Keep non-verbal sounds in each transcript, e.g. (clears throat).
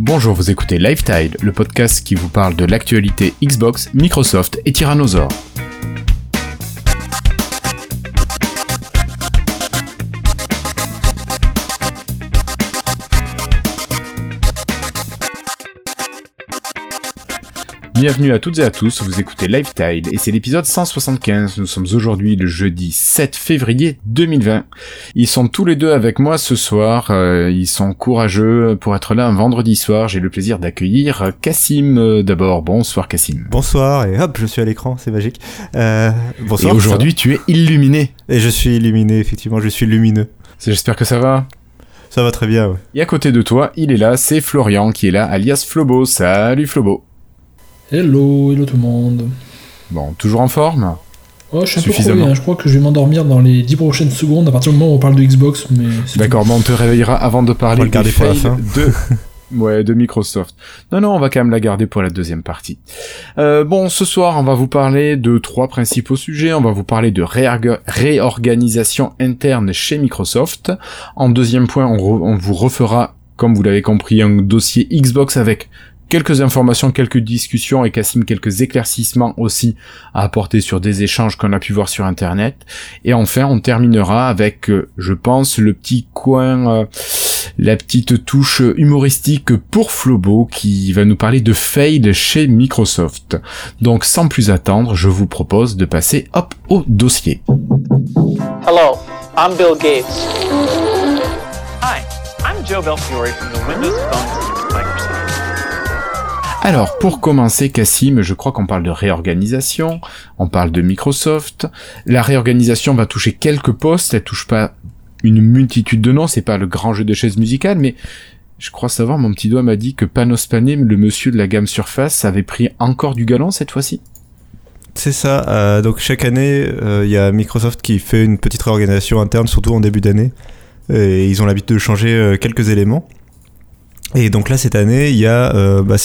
Bonjour, vous écoutez Lifetide, le podcast qui vous parle de l'actualité Xbox, Microsoft et Tyrannosaure. Bienvenue à toutes et à tous, vous écoutez Lifetide et c'est l'épisode 175. Nous sommes aujourd'hui le jeudi 7 février 2020. Ils sont tous les deux avec moi ce soir, euh, ils sont courageux pour être là un vendredi soir. J'ai le plaisir d'accueillir Cassim euh, d'abord. Bonsoir Cassim. Bonsoir et hop, je suis à l'écran, c'est magique. Euh, bonsoir. Et aujourd'hui tu es illuminé. Et je suis illuminé, effectivement, je suis lumineux. J'espère que ça va. Ça va très bien, ouais. Et à côté de toi, il est là, c'est Florian qui est là, alias Flobo. Salut Flobo. Hello, hello tout le monde. Bon, toujours en forme Oh, je suis un peu crevé, hein. je crois que je vais m'endormir dans les 10 prochaines secondes à partir du moment où on parle de Xbox. mais D'accord, bon, on te réveillera avant de parler des fails de... ouais, de Microsoft. Non, non, on va quand même la garder pour la deuxième partie. Euh, bon, ce soir, on va vous parler de trois principaux sujets. On va vous parler de réorganisation interne chez Microsoft. En deuxième point, on, on vous refera, comme vous l'avez compris, un dossier Xbox avec quelques informations, quelques discussions et Cassim quelques éclaircissements aussi à apporter sur des échanges qu'on a pu voir sur internet. Et enfin, on terminera avec, euh, je pense, le petit coin, euh, la petite touche humoristique pour Flobo qui va nous parler de fail chez Microsoft. Donc sans plus attendre, je vous propose de passer hop au dossier. Hello, I'm Bill Gates. Hi, I'm Joe Belfiore from the Windows Phone alors, pour commencer, Cassim, je crois qu'on parle de réorganisation, on parle de Microsoft. La réorganisation va toucher quelques postes, elle touche pas une multitude de noms, c'est pas le grand jeu de chaises musicales, mais je crois savoir, mon petit doigt m'a dit que Panos Panem, le monsieur de la gamme Surface, avait pris encore du galon cette fois-ci. C'est ça. Euh, donc chaque année, euh, il y a Microsoft qui fait une petite réorganisation interne, surtout en début d'année. Et ils ont l'habitude de changer euh, quelques éléments. Et donc là, cette année, il y a, euh, bah,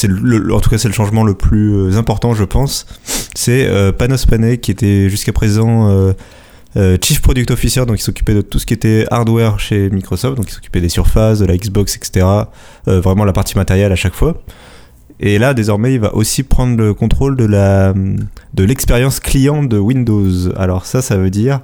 en tout cas, c'est le changement le plus euh, important, je pense. C'est euh, Panos Panay qui était jusqu'à présent euh, Chief Product Officer, donc il s'occupait de tout ce qui était hardware chez Microsoft, donc il s'occupait des surfaces, de la Xbox, etc. vraiment la partie matérielle à chaque fois. Et là, désormais, il va aussi prendre le contrôle de la de l'expérience client de Windows. Alors ça, ça veut dire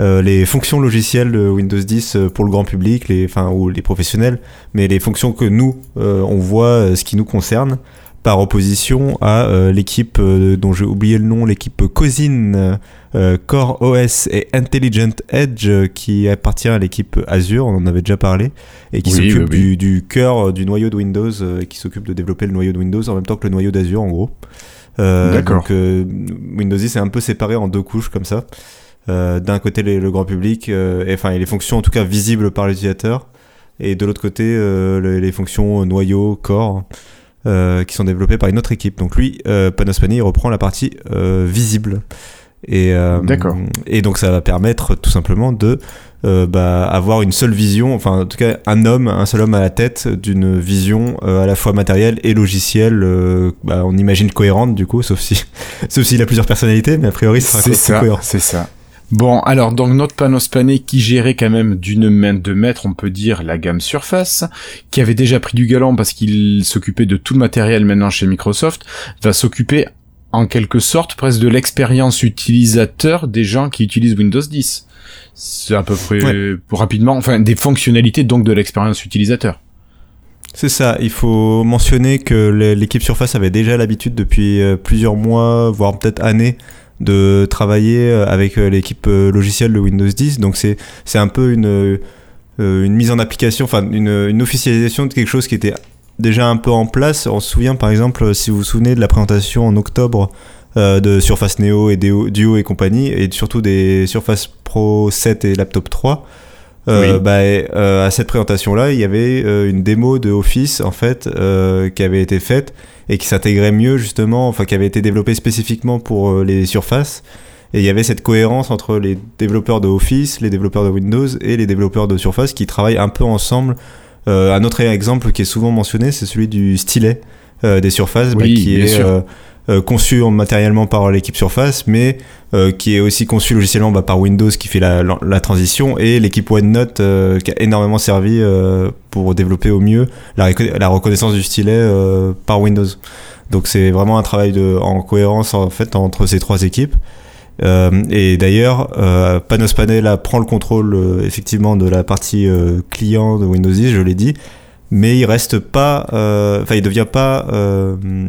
euh, les fonctions logicielles de Windows 10 euh, pour le grand public, les, enfin, ou les professionnels, mais les fonctions que nous, euh, on voit, ce qui nous concerne, par opposition à l'équipe dont j'ai oublié le nom, l'équipe Cousin Core OS et Intelligent Edge qui appartient à l'équipe Azure, on en avait déjà parlé, et qui s'occupe du, du, cœur du noyau de Windows, qui s'occupe de développer le noyau de Windows en même temps que le noyau d'Azure en gros. D'accord. Donc Windows 10 est un peu séparé en deux couches comme ça. Euh, d'un côté le, grand public, euh, et, enfin les fonctions en tout cas visibles par l'utilisateur, et de l'autre côté euh, les, fonctions noyau, corps, qui sont développées par une autre équipe. Donc lui, Panos Panay, reprend la partie visible. Et, et donc ça va permettre tout simplement de bah, avoir une seule vision, enfin en tout cas un homme, un seul homme à la tête d'une vision à la fois matérielle et logicielle, bah, on imagine cohérente du coup, sauf si, (laughs) sauf s'il a plusieurs personnalités, mais a priori ça sera cohérent. C'est ça. Bon, alors donc notre Panos Pané qui gérait quand même d'une main de maître, on peut dire, la gamme Surface, qui avait déjà pris du galon parce qu'il s'occupait de tout le matériel maintenant chez Microsoft, va s'occuper en quelque sorte presque de l'expérience utilisateur des gens qui utilisent Windows 10. C'est à peu près rapidement, enfin des fonctionnalités donc de l'expérience utilisateur. C'est ça, il faut mentionner que l'équipe Surface avait déjà l'habitude depuis euh, plusieurs mois, voire peut-être années, de travailler euh, avec euh, l'équipe euh, logicielle de Windows 10. Donc c'est un peu une mise en application, enfin une, une officialisation de quelque chose qui était déjà un peu en place. On se souvient par exemple, si vous vous souvenez de la présentation en octobre de Surface Neo et Duo et compagnie, et surtout des Surface Pro 7 et Laptop 3. Bah, à cette présentation-là, il y avait une démo de Office en fait qui avait été faite et qui s'intégrait mieux justement, enfin qui avait été développé spécifiquement pour euh, les surfaces. Et il y avait cette cohérence entre les développeurs de Office, les développeurs de Windows et les développeurs de Surface qui travaillent un peu ensemble. Euh, un autre exemple qui est souvent mentionné, c'est celui du stylet des surfaces, bah, qui est conçu matériellement par l'équipe Surface, mais qui est aussi conçu logiciellement bah, par Windows qui fait la, la, transition et l'équipe OneNote qui a énormément servi pour développer au mieux la, la reconnaissance du stylet par Windows. Donc c'est vraiment un travail de, en cohérence en fait entre ces trois équipes. Euh, et d'ailleurs, euh, Panos Panel prend le contrôle euh, effectivement de la partie euh, client de Windows 10, je l'ai dit, mais il reste pas, enfin il devient pas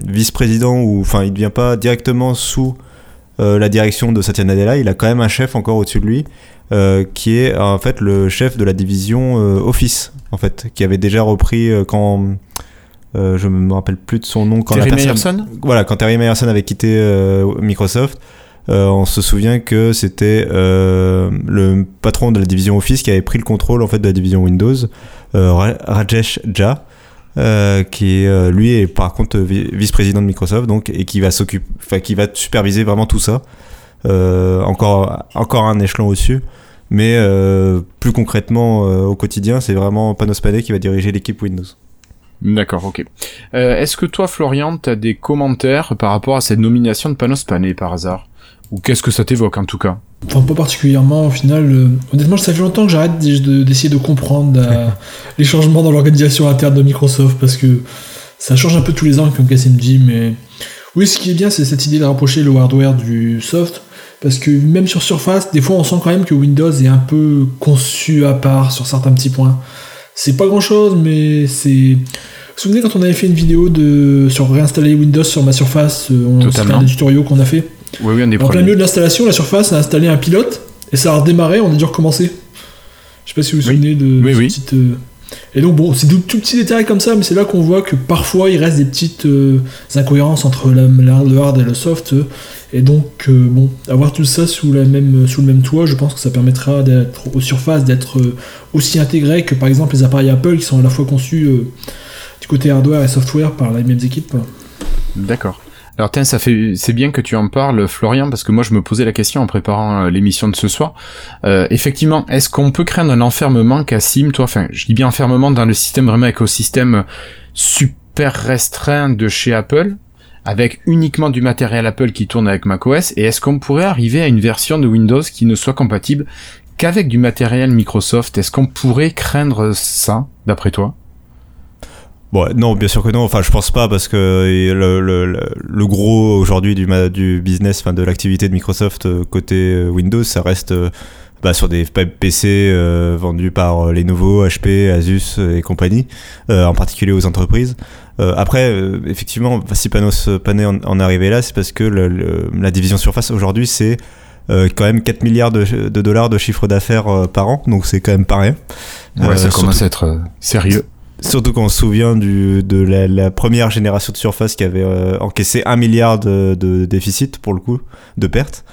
vice-président ou enfin il devient pas directement sous la direction de Satya Nadella. Il a quand même un chef encore au-dessus de lui, qui est en fait le chef de la division Office, en fait, qui avait déjà repris quand euh, je me rappelle plus de son nom quand Terry Meyerson? voilà quand Terry Meyerson avait quitté euh, Microsoft euh, on se souvient que c'était le patron de la division Office qui avait pris le contrôle en fait de la division Windows Rajesh Jha qui lui est par contre vice-président de Microsoft donc et qui va s'occuper qui va superviser vraiment tout ça. Encore encore un échelon au-dessus. Mais plus concrètement au quotidien c'est vraiment Panos Panay qui va diriger l'équipe Windows. D'accord, ok. Euh, Est-ce que toi, Florian, tu as des commentaires par rapport à cette nomination de Panos Panay par hasard? Ou qu'est-ce que ça t'évoque en tout cas Enfin, pas particulièrement au final. Euh, honnêtement, ça fait longtemps que j'arrête d'essayer de, comprendre euh, (laughs) les changements dans l'organisation interne de Microsoft parce que ça change un peu tous les ans, comme dit. Mais oui, ce qui est bien, c'est cette idée de rapprocher le hardware du soft. Parce que même sur Surface, des fois, on sent quand même que Windows est un peu conçu à part sur certains petits points. C'est pas grand chose, mais c'est. Vous vous souvenez quand on avait fait une vidéo de sur réinstaller Windows sur ma surface, euh, on c'était un des tutoriaux qu'on a fait? Oui, oui, on est En plein milieu de l'installation, la surface a installé un pilote et ça a redémarré, on a dû recommencer. Je sais pas si vous vous souvenez de oui, oui. petite. Euh, et donc bon, c'est tout, tout petits détails comme ça, mais c'est là qu'on voit que parfois il reste des petites euh, incohérences entre le hard et le soft. Et donc euh, bon, avoir tout ça sous, la même, sous le même toit, je pense que ça permettra d'être aux surfaces, d'être euh, aussi intégré que par exemple les appareils Apple qui sont à la fois conçus du côté hardware et software par les mêmes équipes. D'accord. Alors tiens, ça fait, c'est bien que tu en parles, Florian, parce que moi je me posais la question en préparant euh, l'émission de ce soir. Euh, effectivement, est-ce qu'on peut craindre un enfermement, Cassim, toi, enfin, je dis bien enfermement dans le système vraiment écosystème super restreint de chez Apple, avec uniquement du matériel Apple qui tourne avec macOS, et est-ce qu'on pourrait arriver à une version de Windows qui ne soit compatible qu'avec du matériel Microsoft? Est-ce qu'on pourrait craindre ça, d'après toi? Bon, non, bien sûr que non. Enfin, je pense pas parce que le, le, le gros aujourd'hui du, du business, enfin de l'activité de Microsoft euh, côté euh, Windows, ça reste euh, bah, sur des PC vendus par Lenovo, HP, Asus et compagnie, en particulier aux entreprises. après, effectivement, si Panos Panay en, en arrivé là, c'est parce que la division Surface aujourd'hui, c'est quand même 4 milliards de, de dollars de chiffre d'affaires par an, donc c'est quand même pas rien. Ouais, ça commence à être sérieux. Surtout qu'on se souvient du, de la, première génération de Surface qui avait euh, encaissé un milliard de, de, déficit pour le coup, de pertes.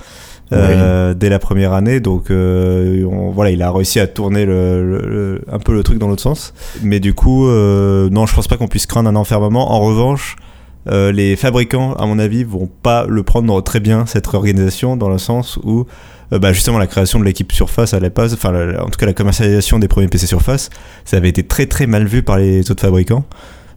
Euh, dès la première année. Donc euh, voilà, il a réussi à tourner le, un peu le truc dans l'autre sens. Mais du coup, non, je pense pas qu'on puisse craindre un enfermement. En revanche, les fabricants, à mon avis, vont pas le prendre très bien cette réorganisation dans le sens où euh, bah, justement la création de l'équipe Surface à la base, enfin en tout cas la commercialisation des premiers PC Surface, ça avait été très très mal vu par les autres fabricants.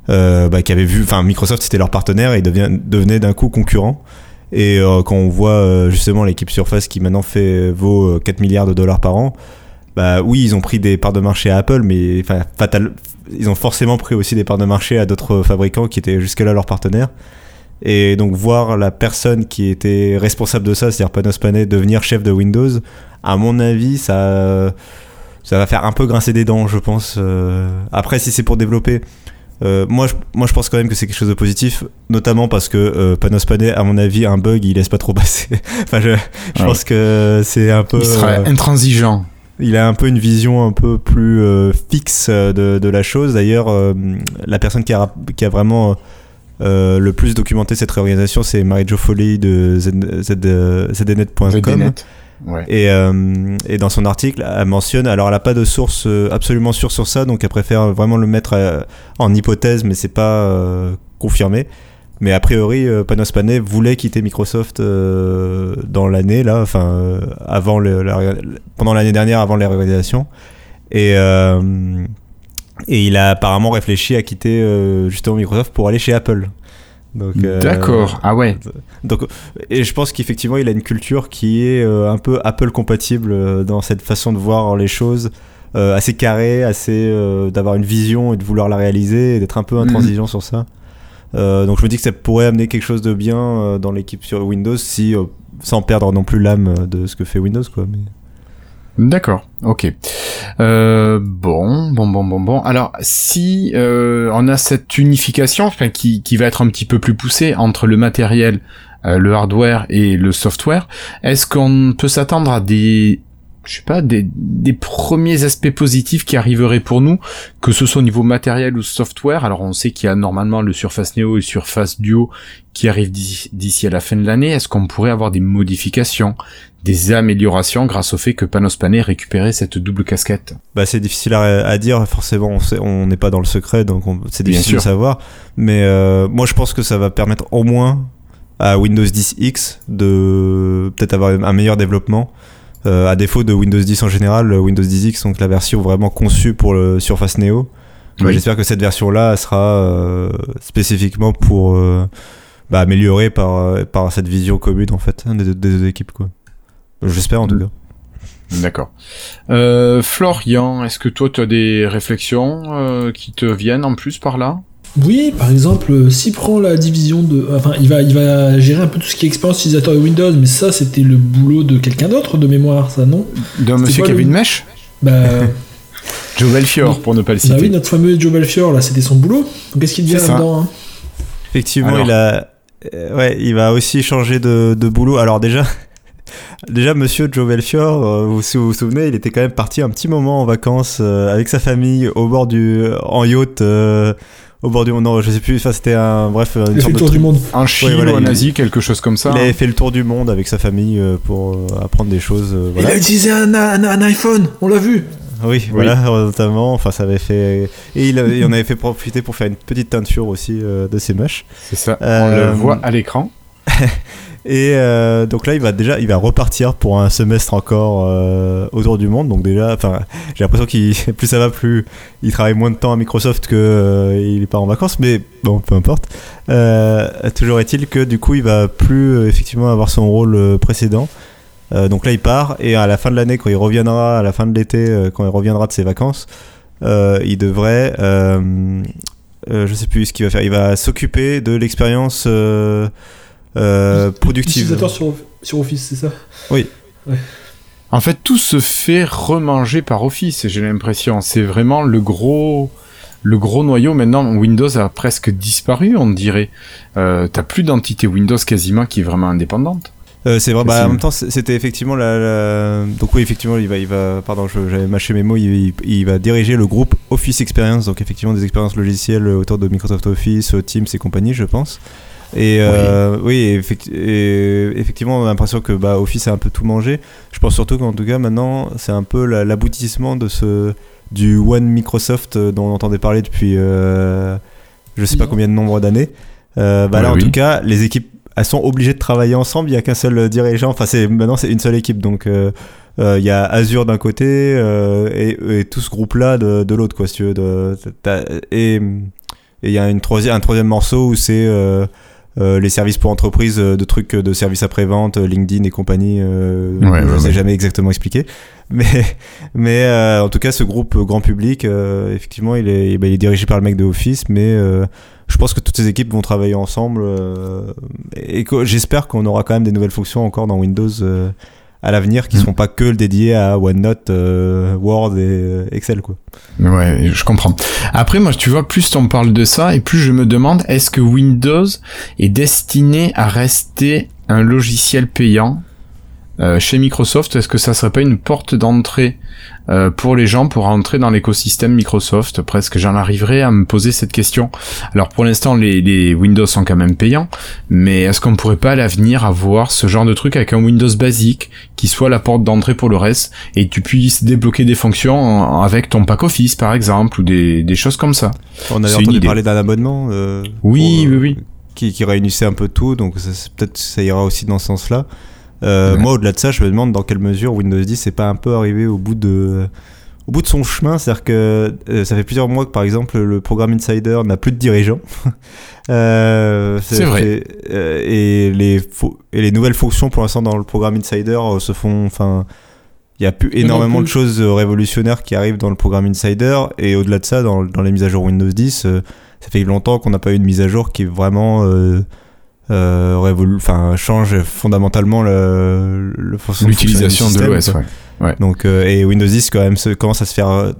Euh, bah, qui avaient vu, enfin Microsoft c'était leur partenaire et devient, devenait d'un coup concurrent. Et euh, quand on voit justement l'équipe Surface qui maintenant fait vaut 4 milliards de dollars par an, bah oui ils ont pris des parts de marché à Apple, mais fatal, ils ont forcément pris aussi des parts de marché à d'autres fabricants qui étaient jusque-là leurs partenaires. Et donc voir la personne qui était responsable de ça, c'est-à-dire Panos Panay, devenir chef de Windows, à mon avis, ça, ça va faire un peu grincer des dents, je pense. Euh. Après, si c'est pour développer, euh, moi, je, moi je pense quand même que c'est quelque chose de positif, notamment parce que euh, Panos Panay, à mon avis, un bug, il laisse pas trop passer. (laughs) enfin, je, je pense que c'est un peu. Il sera intransigeant. Il a un peu une vision un peu plus fixe de, de, la chose. D'ailleurs, la personne qui a, qui a vraiment euh, le plus documenté cette réorganisation, c'est Marie-Jo Foley de ZDNet.com. Ouais. Et, euh, et, dans son article, elle mentionne, alors elle n'a pas de source euh, absolument sûre sur ça, donc elle préfère vraiment le mettre en hypothèse, mais c'est pas confirmé. Mais a priori, Panos Panay voulait quitter Microsoft dans l'année, là, enfin, avant le, pendant l'année dernière, avant la réorganisation. Et Et il a apparemment réfléchi à quitter justement Microsoft pour aller chez Apple. D'accord. Ah ouais. Donc, et je pense qu'effectivement, il a une culture qui est un peu Apple compatible dans cette façon de voir les choses. assez carré, assez d'avoir une vision et de vouloir la réaliser et d'être un peu mhm. intransigeant sur ça. Euh, donc je me dis que ça pourrait amener quelque chose de bien euh, dans l'équipe sur Windows, si euh, sans perdre non plus l'âme de ce que fait Windows, quoi. Mais... D'accord, ok. Euh, bon, bon, bon, bon, bon. Alors, si euh, on a cette unification, enfin, qui, qui va être un petit peu plus poussée entre le matériel, le hardware et le software, est-ce qu'on peut s'attendre à des je sais pas, des, des, premiers aspects positifs qui arriveraient pour nous, que ce soit au niveau matériel ou software. Alors on sait qu'il y a normalement le Surface Neo et Surface Duo qui arrivent d'ici à la fin de l'année. Est-ce qu'on pourrait avoir des modifications, des améliorations grâce au fait que Panos Panay récupéré cette double casquette? Bah c'est difficile à, dire, forcément on n'est pas dans le secret, donc c'est difficile de savoir. Mais euh, moi je pense que ça va permettre au moins à Windows 10 X de peut-être avoir un meilleur développement euh, à défaut de Windows 10 en général, Windows 10X, donc la version vraiment conçue pour le Surface Neo. J'espère que cette version-là sera euh, spécifiquement pour euh, bah, améliorer par, par cette vision commune en fait des, des deux équipes quoi. J'espère en tout cas. D'accord. Florian, est-ce que toi tu as des réflexions qui te viennent en plus par là? Oui, par exemple, euh, s'il prend la division de. Enfin, il va, il va gérer un peu tout ce qui est expérience utilisateur de Windows, mais ça, c'était le boulot de quelqu'un d'autre de mémoire, ça, non? De monsieur Kevin Mesh? Bah. (laughs) Joe Belfior, pour ne pas le citer. Bah oui, notre fameux Joe Belfior, là, c'était son boulot. Donc, qu'est-ce qu'il devient là-dedans hein? Effectivement, il a. Euh, ouais, il va aussi changer de, de boulot. Alors, déjà. (laughs) Déjà, monsieur Joe Belfior, euh, vous, si vous vous souvenez, il était quand même parti un petit moment en vacances avec sa famille au bord du. en yacht au bord du monde. Non, je sais plus. Enfin, c'était un bref. Une il a fait le tour du monde. Un Chine ou en Asie, quelque chose comme ça. Il a fait le tour du monde avec sa famille euh, pour euh, apprendre des choses. Euh, il a utilisé un, un, iPhone. On l'a vu. Oui, voilà, (laughs) notamment. Enfin, ça avait fait. Et il, en avait fait profiter pour faire une petite teinture aussi de ses mèches. C'est ça. On le voit à l'écran. (laughs) Et euh, donc là, il va déjà, il va repartir pour un semestre encore euh, autour du monde. Donc déjà, enfin, j'ai l'impression qu'il (laughs) plus ça va, plus il travaille moins de temps à Microsoft que euh, il en vacances. Mais bon, peu importe. toujours est-il que du coup, il va plus effectivement avoir son rôle précédent. donc là, il part et à la fin de l'année, quand il reviendra, à la fin de l'été, quand il reviendra de ses vacances, il devrait je sais plus ce qu'il va faire. Il va s'occuper de l'expérience euh, productive. Utilisateur sur, sur Office, c'est ça? Oui. En fait, tout se fait remanger par Office, j'ai l'impression. C'est vraiment le gros, le gros noyau. Maintenant, Windows a presque disparu, on dirait. Euh, T'as plus d'entité Windows quasiment qui est vraiment indépendante. Euh, c'est vrai. Bah, en même temps, c'était effectivement la, Donc oui, effectivement, il va, il va. Pardon, j'avais mâché mes mots. Il, il, va diriger le groupe Office Experience, donc effectivement des expériences logicielles autour de Microsoft Office, Teams et compagnie, je pense. Et euh, oui, effectivement, on a l'impression que bah, Office a un peu tout mangé. Je pense surtout qu'en tout cas, maintenant, c'est un peu l'aboutissement de ce du One Microsoft euh, dont on entendait parler depuis euh, je sais pas combien de nombre d'années. bah là, en tout cas, les équipes elles sont obligées de travailler ensemble. Il y a qu'un seul dirigeant. Enfin, c'est maintenant c'est une seule équipe. Donc il y a Azure d'un côté et, tout ce groupe-là de, de l'autre, quoi, si tu veux. De, et il y a une troisième, un troisième morceau où c'est euh, les services pour entreprise euh, de trucs de services après-vente, euh, LinkedIn et compagnie, je ne sais jamais exactement expliquer. (laughs) Mais, mais en tout cas, ce groupe grand public, effectivement, il est, bah, il est dirigé par le mec de Office, mais je pense que toutes ces équipes vont travailler ensemble et j'espère qu'on aura quand même des nouvelles fonctions encore dans Windows à l'avenir qui ne mm. seront pas que dédiés à OneNote, euh, Word et euh, Excel quoi. Ouais, je comprends. Après moi tu vois plus on parle de ça et plus je me demande est-ce que Windows est destiné à rester un logiciel payant chez Microsoft, est-ce que ça serait pas une porte d'entrée euh, pour les gens pour entrer dans l'écosystème Microsoft? Presque j'en arriverai à me poser cette question. Alors pour l'instant les, les, Windows sont quand même payants, mais est-ce qu'on pourrait pas à l'avenir avoir ce genre de truc avec un Windows basique qui soit la porte d'entrée pour le reste et tu puisses débloquer des fonctions avec ton pack Office par exemple ou des, des choses comme ça? On avait entendu parler d'un abonnement. Euh, oui, oui, oui. Qui, qui réunissait un peu tout, donc peut-être ça ira aussi dans ce sens-là. Euh, moi, au-delà de ça, je me demande dans quelle mesure Windows 10 n'est pas un peu arrivé au bout de, au bout de son chemin, c'est-à-dire que ça fait plusieurs mois que par exemple le programme Insider n'a plus de dirigeants. (laughs) c'est vrai. et les et les nouvelles fonctions pour l'instant dans le programme Insider se font, enfin, il y a plus énormément de choses révolutionnaires qui arrivent dans le programme Insider et au-delà de ça, dans, dans, les mises à jour Windows 10, ça fait longtemps qu'on n'a pas eu une mise à jour qui est vraiment euh, enfin change fondamentalement le, l'utilisation de l'OS. Ouais. Donc euh, et Windows 10 quand même se, commence à se faire euh,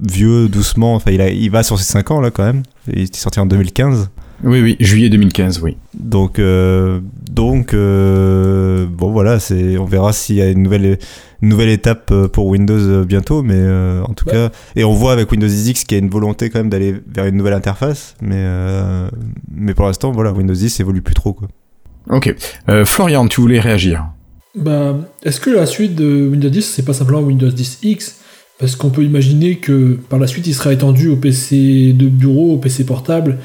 vieux doucement. Enfin il, a, il va sur ses 5 ans là quand même. Il est sorti en 2015. Oui, oui, juillet 2015, oui. Donc, euh, donc euh, bon, voilà, c'est, on verra s'il y a une nouvelle, une nouvelle étape euh, pour Windows bientôt, mais en tout cas, et on voit avec Windows 10 qu'il y a une volonté quand même d'aller vers une nouvelle interface, mais, mais pour l'instant, voilà, Windows 10 évolue plus trop, quoi. Ok. Florian, tu voulais réagir? Bah, Est-ce que la suite de Windows 10, c'est pas simplement Windows 10 X? Parce qu'on peut imaginer que par la suite, il sera étendu au PC de bureau, au PC portable,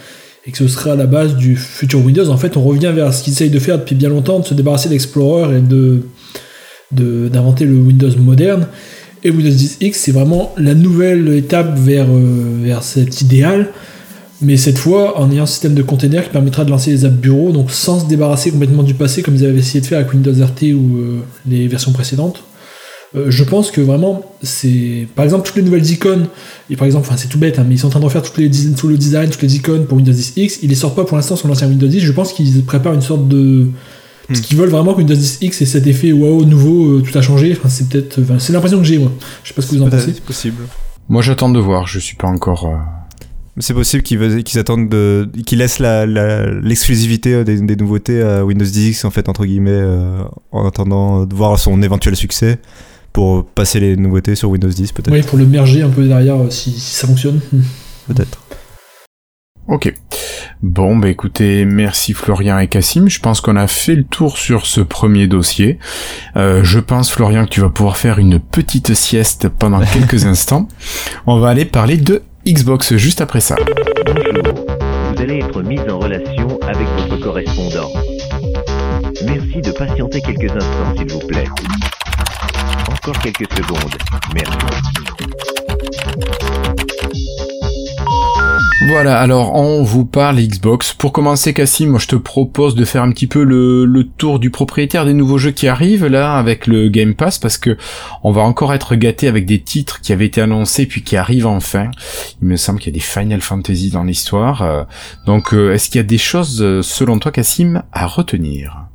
et que ce sera la base du futur Windows. En fait, on revient vers ce qu'ils essayent de faire depuis bien longtemps, de se débarrasser d'Explorer et d'inventer le Windows moderne. Et Windows 10 X, c'est vraiment la nouvelle étape vers, euh, vers cet idéal, mais cette fois en ayant un système de container qui permettra de lancer les apps bureau, donc sans se débarrasser complètement du passé comme ils avaient essayé de faire avec Windows RT ou euh, les versions précédentes. Euh, je pense que vraiment, c'est. Par exemple, toutes les nouvelles icônes, et par exemple, enfin, c'est tout bête, hein, mais ils sont en train de refaire toutes les, tout le design, toutes les icônes pour Windows 10 X. Ils les sortent pas pour l'instant sur l'ancien Windows 10. Je pense qu'ils préparent une sorte de. Parce hmm. qu'ils veulent vraiment que Windows 10 X ait cet effet waouh, nouveau, euh, tout a changé. Enfin, c'est peut-être. c'est l'impression que j'ai, moi. Je sais pas ce que vous en pensez. C'est possible. Moi, j'attends de voir. Je suis pas encore. Euh, c'est possible qu'ils attendent de, qu'ils laissent l'exclusivité des, des, nouveautés à Windows 10 X en fait entre guillemets en attendant de voir son éventuel succès pour passer les nouveautés sur Windows 10 peut-être. Oui, pour le merger un peu derrière euh, si, ça fonctionne. (laughs) Peut-être. Ok. Bon, bah écoutez, merci Florian et Cassim. Je pense qu'on a fait le tour sur ce premier dossier. Euh, je pense, Florian, que tu vas pouvoir faire une petite sieste pendant (laughs) quelques instants. On va aller parler de Xbox juste après ça. Bonjour. Vous allez être mis en relation avec votre correspondant. Merci de patienter quelques instants, s'il vous plaît. Merci. Voilà, alors on vous parle Xbox. Pour commencer, Cassim, moi je te propose de faire un petit peu le, le, tour du propriétaire des nouveaux jeux qui arrivent là avec le Game Pass parce que on va encore être gâté avec des titres qui avaient été annoncés puis qui arrivent enfin. Il me semble qu'il y a des Final Fantasy dans l'histoire. Euh, donc euh, est-ce qu'il y a des choses euh, selon toi, Cassim, à retenir?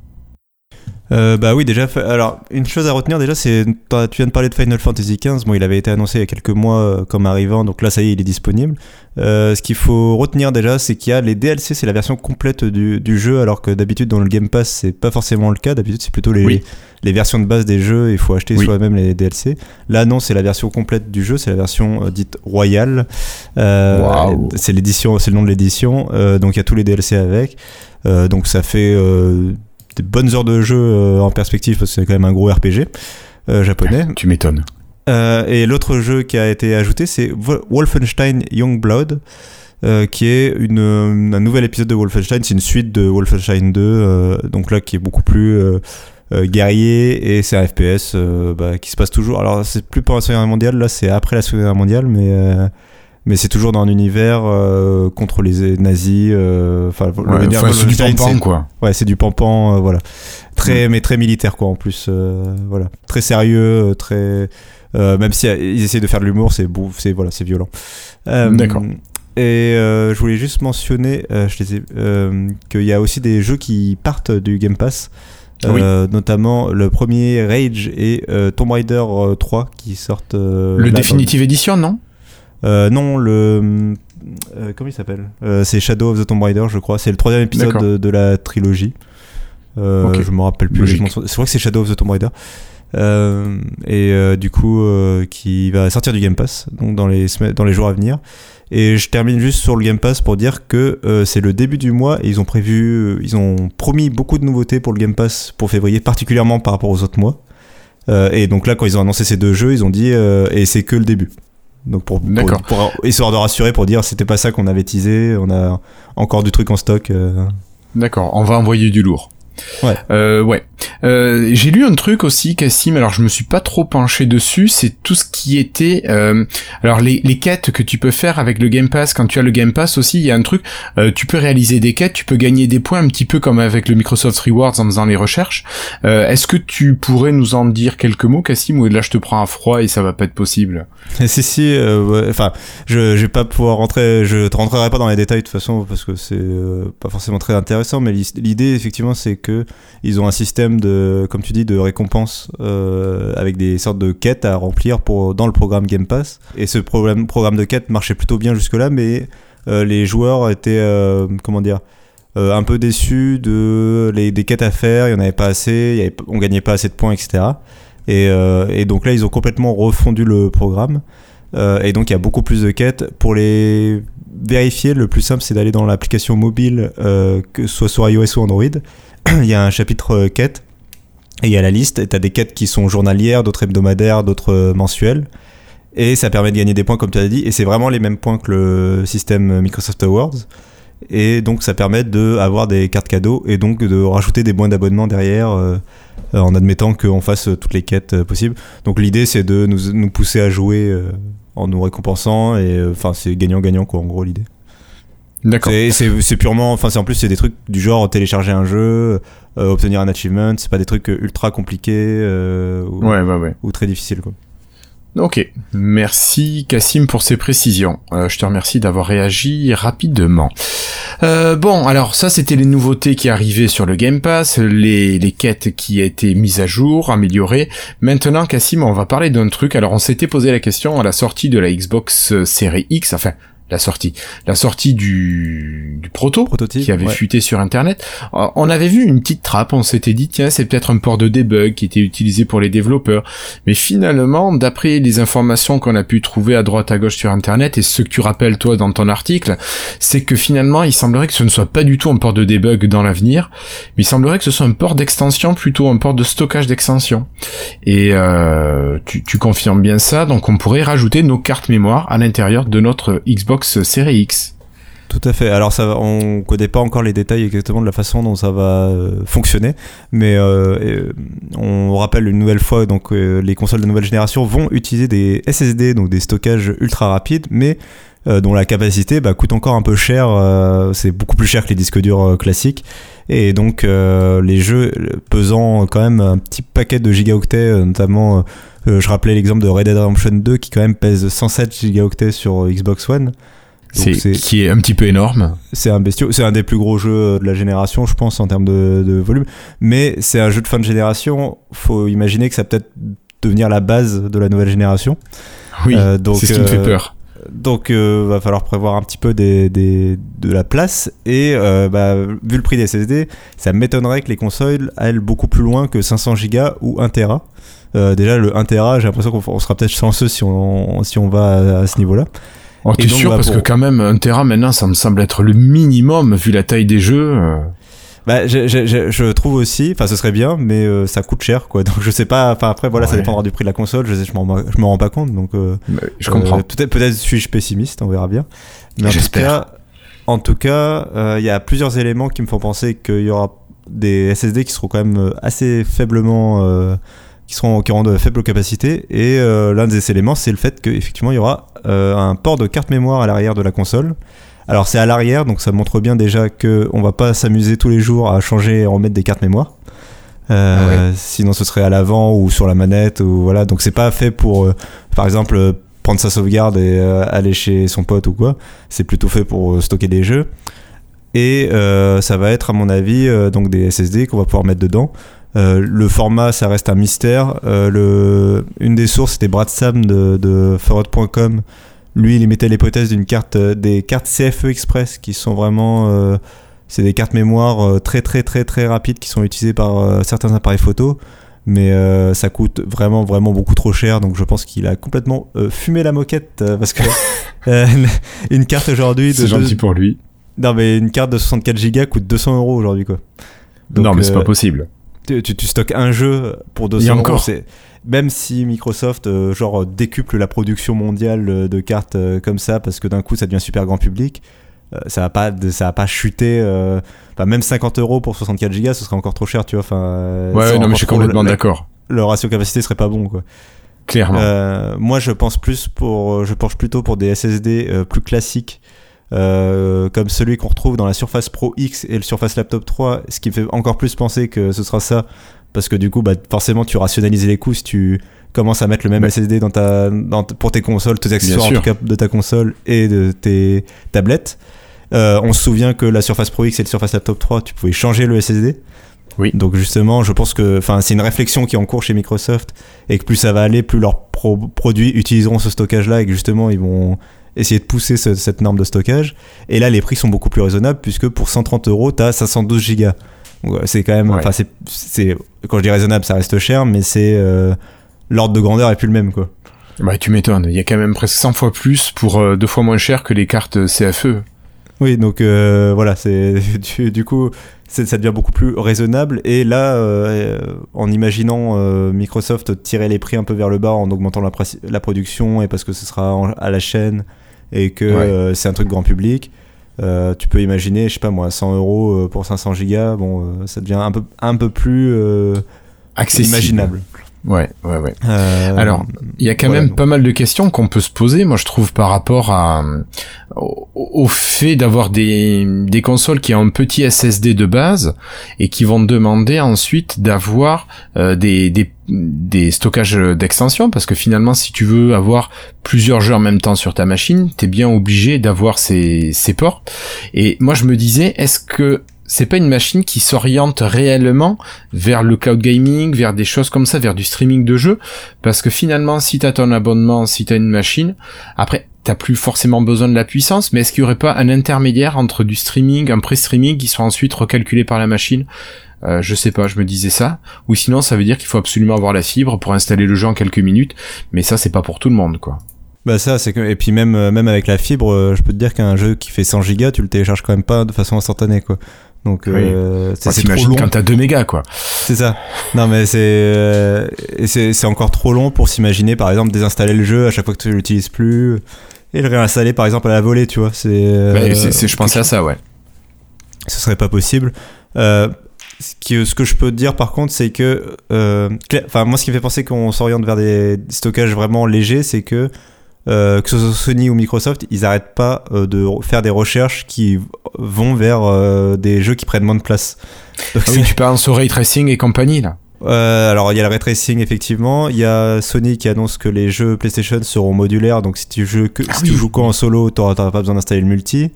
Euh, bah oui, déjà. Alors, une chose à retenir déjà, c'est tu viens de parler de Final Fantasy XV. Bon, il avait été annoncé il y a quelques mois euh, comme arrivant, donc là, ça y est, il est disponible. Euh, ce qu'il faut retenir déjà, c'est qu'il y a les DLC, c'est la version complète du, du jeu, alors que d'habitude dans le Game Pass, c'est pas forcément le cas. D'habitude, c'est plutôt les, les versions de base des jeux. Il faut acheter soi-même les DLC. Là, non, c'est la version complète du jeu, c'est la version dite royale. C'est l'édition, c'est le nom de l'édition. donc il y a tous les DLC avec. donc ça fait des bonnes heures de jeu euh, en perspective parce que c'est quand même un gros RPG euh, japonais. (laughs) Tu m'étonnes. Euh, et l'autre jeu qui a été ajouté, c'est Wolfenstein Youngblood. Euh, qui est une, un nouvel épisode de Wolfenstein, c'est une suite de Wolfenstein 2, donc là qui est beaucoup plus guerrier et c'est un FPS bah, qui se passe toujours. Alors c'est plus pendant la Seconde Guerre mondiale, là c'est après la Seconde Guerre mondiale, mais mais c'est toujours dans un univers euh, contre les nazis. Euh, enfin, c'est du pampan quoi. Ouais, c'est du pampan, euh, voilà. Très, mm. mais très militaire quoi en plus, voilà. Très sérieux, très. même si ils essaient de faire de l'humour, c'est c'est voilà, c'est violent. D'accord. Et je voulais juste mentionner, je qu'il y a aussi des jeux qui partent du Game Pass. notamment le premier Rage et Tomb Raider 3 qui sortent. le Definitive Edition, non? euh, non, le. Euh, comment il s'appelle? Euh, C'est Shadow of the Tomb Raider, je crois. C'est le troisième épisode de, la trilogie. Je me rappelle plus. C'est vrai que c'est Shadow of the Tomb Raider. et du coup, qui va sortir du Game Pass donc dans les, dans les jours à venir. Et je termine juste sur le Game Pass pour dire que c'est le début du mois et ils ont prévu, ils ont promis beaucoup de nouveautés pour le Game Pass pour février, particulièrement par rapport aux autres mois. et donc là, quand ils ont annoncé ces deux jeux, ils ont dit et c'est que le début. Donc pour, pour, histoire de rassurer pour dire c'était pas ça qu'on avait teasé, on a encore du truc en stock. Euh. D'accord, on va envoyer du lourd. Ouais. Euh, ouais. Euh, j'ai lu un truc aussi, Cassim. Alors je me suis pas trop penché dessus. C'est tout ce qui était. Euh, alors les, les quêtes que tu peux faire avec le Game Pass. Quand tu as le Game Pass aussi, il y a un truc. Euh, tu peux réaliser des quêtes. Tu peux gagner des points un petit peu comme avec le Microsoft Rewards en faisant les recherches. Euh, Est-ce que tu pourrais nous en dire quelques mots, Cassim, ou là je te prends à froid et ça va pas être possible? Si si. Euh, enfin, je, je vais pas pouvoir rentrer. Je te rentrerai pas dans les détails de toute façon parce que c'est euh, pas forcément très intéressant. Mais l'idée effectivement, c'est ils ont un système de, comme tu dis, de récompense euh, avec des sortes de quêtes à remplir pour dans le programme Game Pass. Et ce programme, de quêtes marchait plutôt bien jusque-là, mais euh, les joueurs étaient, euh, comment dire, un peu déçus de les, des quêtes à faire. Il y en avait pas assez, y avait, on gagnait pas assez de points, etc. Et, donc là, ils ont complètement refondu le programme. Et donc il y a beaucoup plus de quêtes. Pour les vérifier, le plus simple, c'est d'aller dans l'application mobile, que ce soit sur iOS ou Android. (clears throat) il y a un chapitre euh, quêtes et il y a la liste. Et tu as des quêtes qui sont journalières, d'autres hebdomadaires, d'autres euh, mensuelles. Et ça permet de gagner des points, comme tu as dit. Et c'est vraiment les mêmes points que le système Microsoft Awards. Et donc ça permet d'avoir des cartes cadeaux et donc de rajouter des points d'abonnement derrière euh, en admettant qu'on fasse toutes les quêtes euh, possibles. Donc l'idée c'est de nous, pousser à jouer euh, en nous récompensant et enfin c'est gagnant-gagnant quoi en gros l'idée. D'accord. C'est purement, enfin c'est en plus c'est des trucs du genre télécharger un jeu, euh, obtenir un achievement, c'est pas des trucs ultra compliqués euh, ou, ouais, ouais, ouais. ou très difficiles quoi. Ok, merci Cassim pour ces précisions. Euh, je te remercie d'avoir réagi rapidement. Euh, bon, alors ça c'était les nouveautés qui arrivaient sur le Game Pass, les, les quêtes qui étaient mises à jour, améliorées. Maintenant Cassim, on va parler d'un truc. Alors on s'était posé la question à la sortie de la Xbox Series X, enfin la sortie, la sortie du, du proto Prototype, qui avait ouais. fuité sur internet. Euh, On avait vu une petite trappe, on s'était dit tiens c'est peut-être un port de debug qui était utilisé pour les développeurs. Mais finalement, d'après les informations qu'on a pu trouver à droite à gauche sur internet et ce que tu rappelles toi dans ton article, c'est que finalement il semblerait que ce ne soit pas du tout un port de debug dans l'avenir, mais il semblerait que ce soit un port d'extension plutôt un port de stockage d'extension. Et euh, tu, tu confirmes bien ça, donc on pourrait rajouter nos cartes mémoire à l'intérieur de notre Xbox Series X. Tout à fait. Alors ça, on connaît pas encore les détails exactement de la façon dont ça va euh, fonctionner, mais euh, on rappelle une nouvelle fois donc euh, les consoles de nouvelle génération vont utiliser des SSD, donc des stockages ultra rapides, mais euh, dont la capacité bah, coûte encore un peu cher. euh, c'est beaucoup plus cher que les disques durs euh, classiques, et donc les jeux pesant quand même un petit paquet de gigaoctets, notamment. je rappelais l'exemple de Red Dead Redemption 2 qui quand même pèse 107 gigaoctets sur Xbox One. C'est qui est un petit peu énorme. C'est un bestiau, c'est un des plus gros jeux de la génération, je pense, en termes de, de volume. Mais c'est un jeu de fin de génération. Faut imaginer que ça peut-être devenir la base de la nouvelle génération. Oui, Euh, donc, c'est ce qui me fait peur. Donc, euh, va falloir prévoir un petit peu des, des- de la place. Et euh, bah, vu le prix des SSD, ça m'étonnerait que les consoles aillent beaucoup plus loin que 500 Go ou 1 Tera. Euh, déjà, le 1 Tera, j'ai l'impression qu'on on sera peut-être chanceux si on, si on va à, à ce niveau-là. Oh, t'es sûr bah, parce pour- que quand même un Tera maintenant ça me semble être le minimum vu la taille des jeux. Bah, je, je- je- je trouve aussi, enfin ce serait bien, mais euh, ça coûte cher quoi. (laughs) Donc je sais pas, enfin après voilà, ça dépendra du prix de la console, je sais, je m'en rends pas compte donc euh, je comprends. euh, peut-être suis-je pessimiste, on verra bien. Mais en tout cas, en tout cas, euh, il y a plusieurs éléments qui me font penser qu'il y aura des SSD qui seront quand même euh, assez faiblement euh, qui seront qui auront de faibles capacités et euh, l'un des éléments c'est le fait qu'effectivement il y aura euh, un port de carte mémoire à l'arrière de la console. Alors c'est à l'arrière, donc ça montre bien déjà que on va pas s'amuser tous les jours à changer et remettre des cartes mémoire. Euh, Sinon ce serait à l'avant ou sur la manette ou voilà. Donc c'est pas fait pour, euh, par exemple, euh, prendre sa sauvegarde et euh, aller chez son pote ou quoi. C'est plutôt fait pour stocker des jeux. Et ça va être à mon avis donc des SSD qu'on va pouvoir mettre dedans. Le format, ça reste un mystère. Le, une des sources, c'était Brad Sam de, de Forward.com. Lui, il émettait l'hypothèse d'une carte, euh, des cartes CFE Express qui sont vraiment, euh, c'est des cartes mémoire euh, très très très très rapides qui sont utilisées par certains appareils photo, mais euh, ça coûte vraiment vraiment beaucoup trop cher. Donc je pense qu'il a complètement euh, fumé la moquette euh, parce que (laughs) une carte aujourd'hui C'est gentil deux- pour lui. non mais une carte de 64 Go coûte 200 euros aujourd'hui quoi. Donc, non mais c'est pas possible. Tu, tu- tu stockes un jeu pour 200 Et euros, encore. même si Microsoft euh, genre décuple la production mondiale euh, de cartes euh, comme ça parce que d'un coup ça devient super grand public ça va pas, ça va pas chuter. même 50 euros pour 64 Go, ce serait encore trop cher, tu vois. Enfin, ouais, non, mais je suis complètement d'accord. Le ratio capacité serait pas bon, quoi. Clairement. moi, je pense plus pour, je penche plutôt pour des SSD plus classiques euh, comme celui qu'on retrouve dans la Surface Pro X et le Surface Laptop 3, ce qui me fait encore plus penser que ce sera ça, parce que du coup, bah, forcément, tu rationalises les coûts si tu commences à mettre le même SSD dans ta, pour tes consoles, tes accessoires en tout cas de ta console et de tes tablettes. Euh, on se souvient que la Surface Pro X et le Surface Laptop 3, tu pouvais changer le SSD. Oui. Donc justement, je pense que, c'est une réflexion qui est en cours chez Microsoft et que plus ça va aller, plus leurs produits utiliseront ce stockage-là et que justement ils vont essayer de pousser cette norme de stockage. Et là, les prix sont beaucoup plus raisonnables puisque pour 130 euros, tu as 512 gigas. C'est quand même, enfin, c'est, quand je dis raisonnable, ça reste cher, mais c'est euh, l'ordre de grandeur est plus le même, quoi. Bah, tu m'étonnes. Il y a quand même presque 100 fois plus pour euh, deux fois moins cher que les cartes CFE. Oui, donc euh, voilà, c'est (laughs) du, coup, ça devient beaucoup plus raisonnable. Et là, en imaginant Microsoft tirer les prix un peu vers le bas en augmentant la, la production et parce que ce sera à la chaîne et que euh, c'est un truc grand public. Euh, tu peux imaginer, je sais pas moi, 100 euros euh, pour 500 gigas, bon, ça devient un peu, un peu plus accessible. imaginable. Ouais, ouais, ouais. Alors, il y a quand même pas mal de questions qu'on peut se poser, moi je trouve, par rapport à, au, fait d'avoir des, des consoles qui ont un petit SSD de base et qui vont demander ensuite d'avoir des, des, des stockages d'extension, parce que finalement, si tu veux avoir plusieurs jeux en même temps sur ta machine, t'es bien obligé d'avoir ces, ces ports. Et moi je me disais, est-ce que c'est pas une machine qui s'oriente réellement vers le cloud gaming, vers des choses comme ça, vers du streaming de jeux, parce que finalement, si t'as ton abonnement, si t'as une machine, après, t'as plus forcément besoin de la puissance, mais est-ce qu'il y aurait pas un intermédiaire entre du streaming, un pré-streaming qui soit ensuite recalculé par la machine? Euh, je sais pas, je me disais ça. Ou sinon, ça veut dire qu'il faut absolument avoir la fibre pour installer le jeu en quelques minutes. Mais ça, c'est pas pour tout le monde, quoi. Bah ça, c'est que et puis même euh, même avec la fibre, euh, je peux te dire qu'un jeu qui fait 100 gigas, tu le télécharges quand même pas de façon instantanée, quoi. Donc euh, c'est trop long quand t'as 2 mégas quoi. C'est ça. Non mais c'est euh, c'est encore trop long pour s'imaginer par exemple désinstaller le jeu à chaque fois que tu l'utilises plus et le réinstaller par exemple à la volée, tu vois. C'est euh, je pensais à ça ouais. Ce serait pas possible. Euh, ce, que je peux te dire par contre, c'est que, enfin moi, ce qui me fait penser qu'on s'oriente vers des stockages vraiment légers, c'est que euh, que ce soit Sony ou Microsoft, ils n'arrêtent pas euh, de faire des recherches qui vont vers euh, des jeux qui prennent moins de place. ah oui, tu penses au ray tracing et compagnie là. alors il y a le ray tracing effectivement, il y a Sony qui annonce que les jeux PlayStation seront modulaires, donc si tu joues que, ah si tu joues en solo, tu n'auras pas besoin d'installer le multi.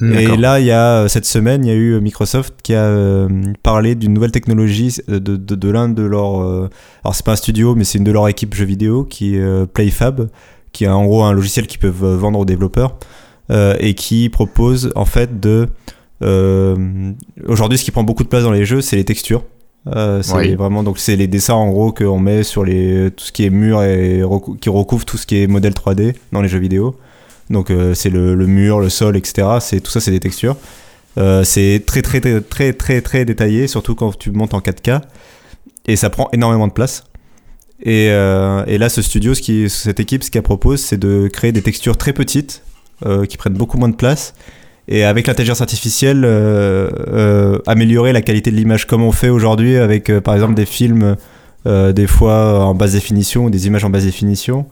Et là, il y a cette semaine, il y a eu Microsoft qui a parlé d'une nouvelle technologie de, de, de l'un de leurs. alors c'est pas un studio, mais c'est une de leurs équipes jeux vidéo qui est PlayFab, qui est en gros un logiciel qu'ils peuvent euh, vendre aux développeurs euh, et qui propose en fait de euh, aujourd'hui ce qui prend beaucoup de place dans les jeux c'est les textures. C'est vraiment donc c'est les dessins en gros qu'on met sur les tout ce qui est mur et qui recouvre tout ce qui est modèle 3D dans les jeux vidéo donc c'est le, mur le sol etc c'est tout ça c'est des textures. C'est très très très très très très détaillé surtout quand tu montes en 4K et ça prend énormément de place. Et, euh, là, ce studio, cette équipe, ce qu'elle propose, c'est de créer des textures très petites, euh, qui prennent beaucoup moins de place, et avec l'intelligence artificielle, euh, améliorer la qualité de l'image, comme on fait aujourd'hui avec, par exemple, des films, des fois en basse définition, ou des images en basse définition,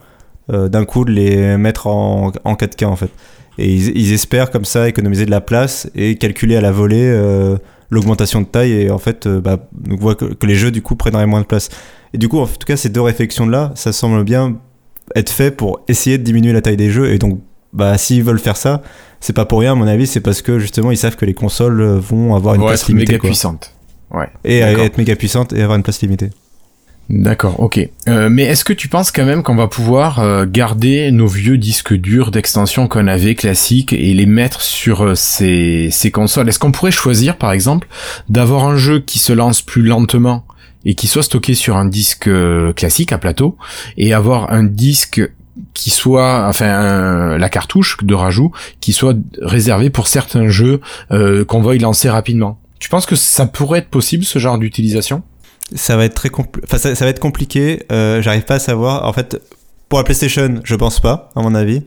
d'un coup de les mettre en, en 4K en fait. Et ils, ils, espèrent comme ça économiser de la place et calculer à la volée l'augmentation de taille, et en fait, bah, on voit que, que les jeux du coup prendraient moins de place. Et du coup, en tout cas, ces deux réflexions-là, ça semble bien être fait pour essayer de diminuer la taille des jeux. Et donc, bah, s'ils veulent faire ça, c'est pas pour rien, à mon avis, c'est parce que justement, ils savent que les consoles vont avoir une place limitée. méga puissante. Ouais. Et être méga puissante et avoir une place limitée. D'accord, ok. Euh, mais est-ce que tu penses quand même qu'on va pouvoir euh, garder nos vieux disques durs d'extension qu'on avait classiques et les mettre sur euh, ces, ces consoles? Est-ce qu'on pourrait choisir, par exemple, d'avoir un jeu qui se lance plus lentement et qui soit stocké sur un disque classique à plateau et avoir un disque qui soit, enfin, la cartouche de rajout qui soit réservé pour certains jeux qu'on veuille lancer rapidement? Tu penses que ça pourrait être possible ce genre d'utilisation? Ça va être très enfin, ça, va être compliqué. Euh, J'arrive pas à savoir. En fait, pour la PlayStation, je pense pas, à mon avis.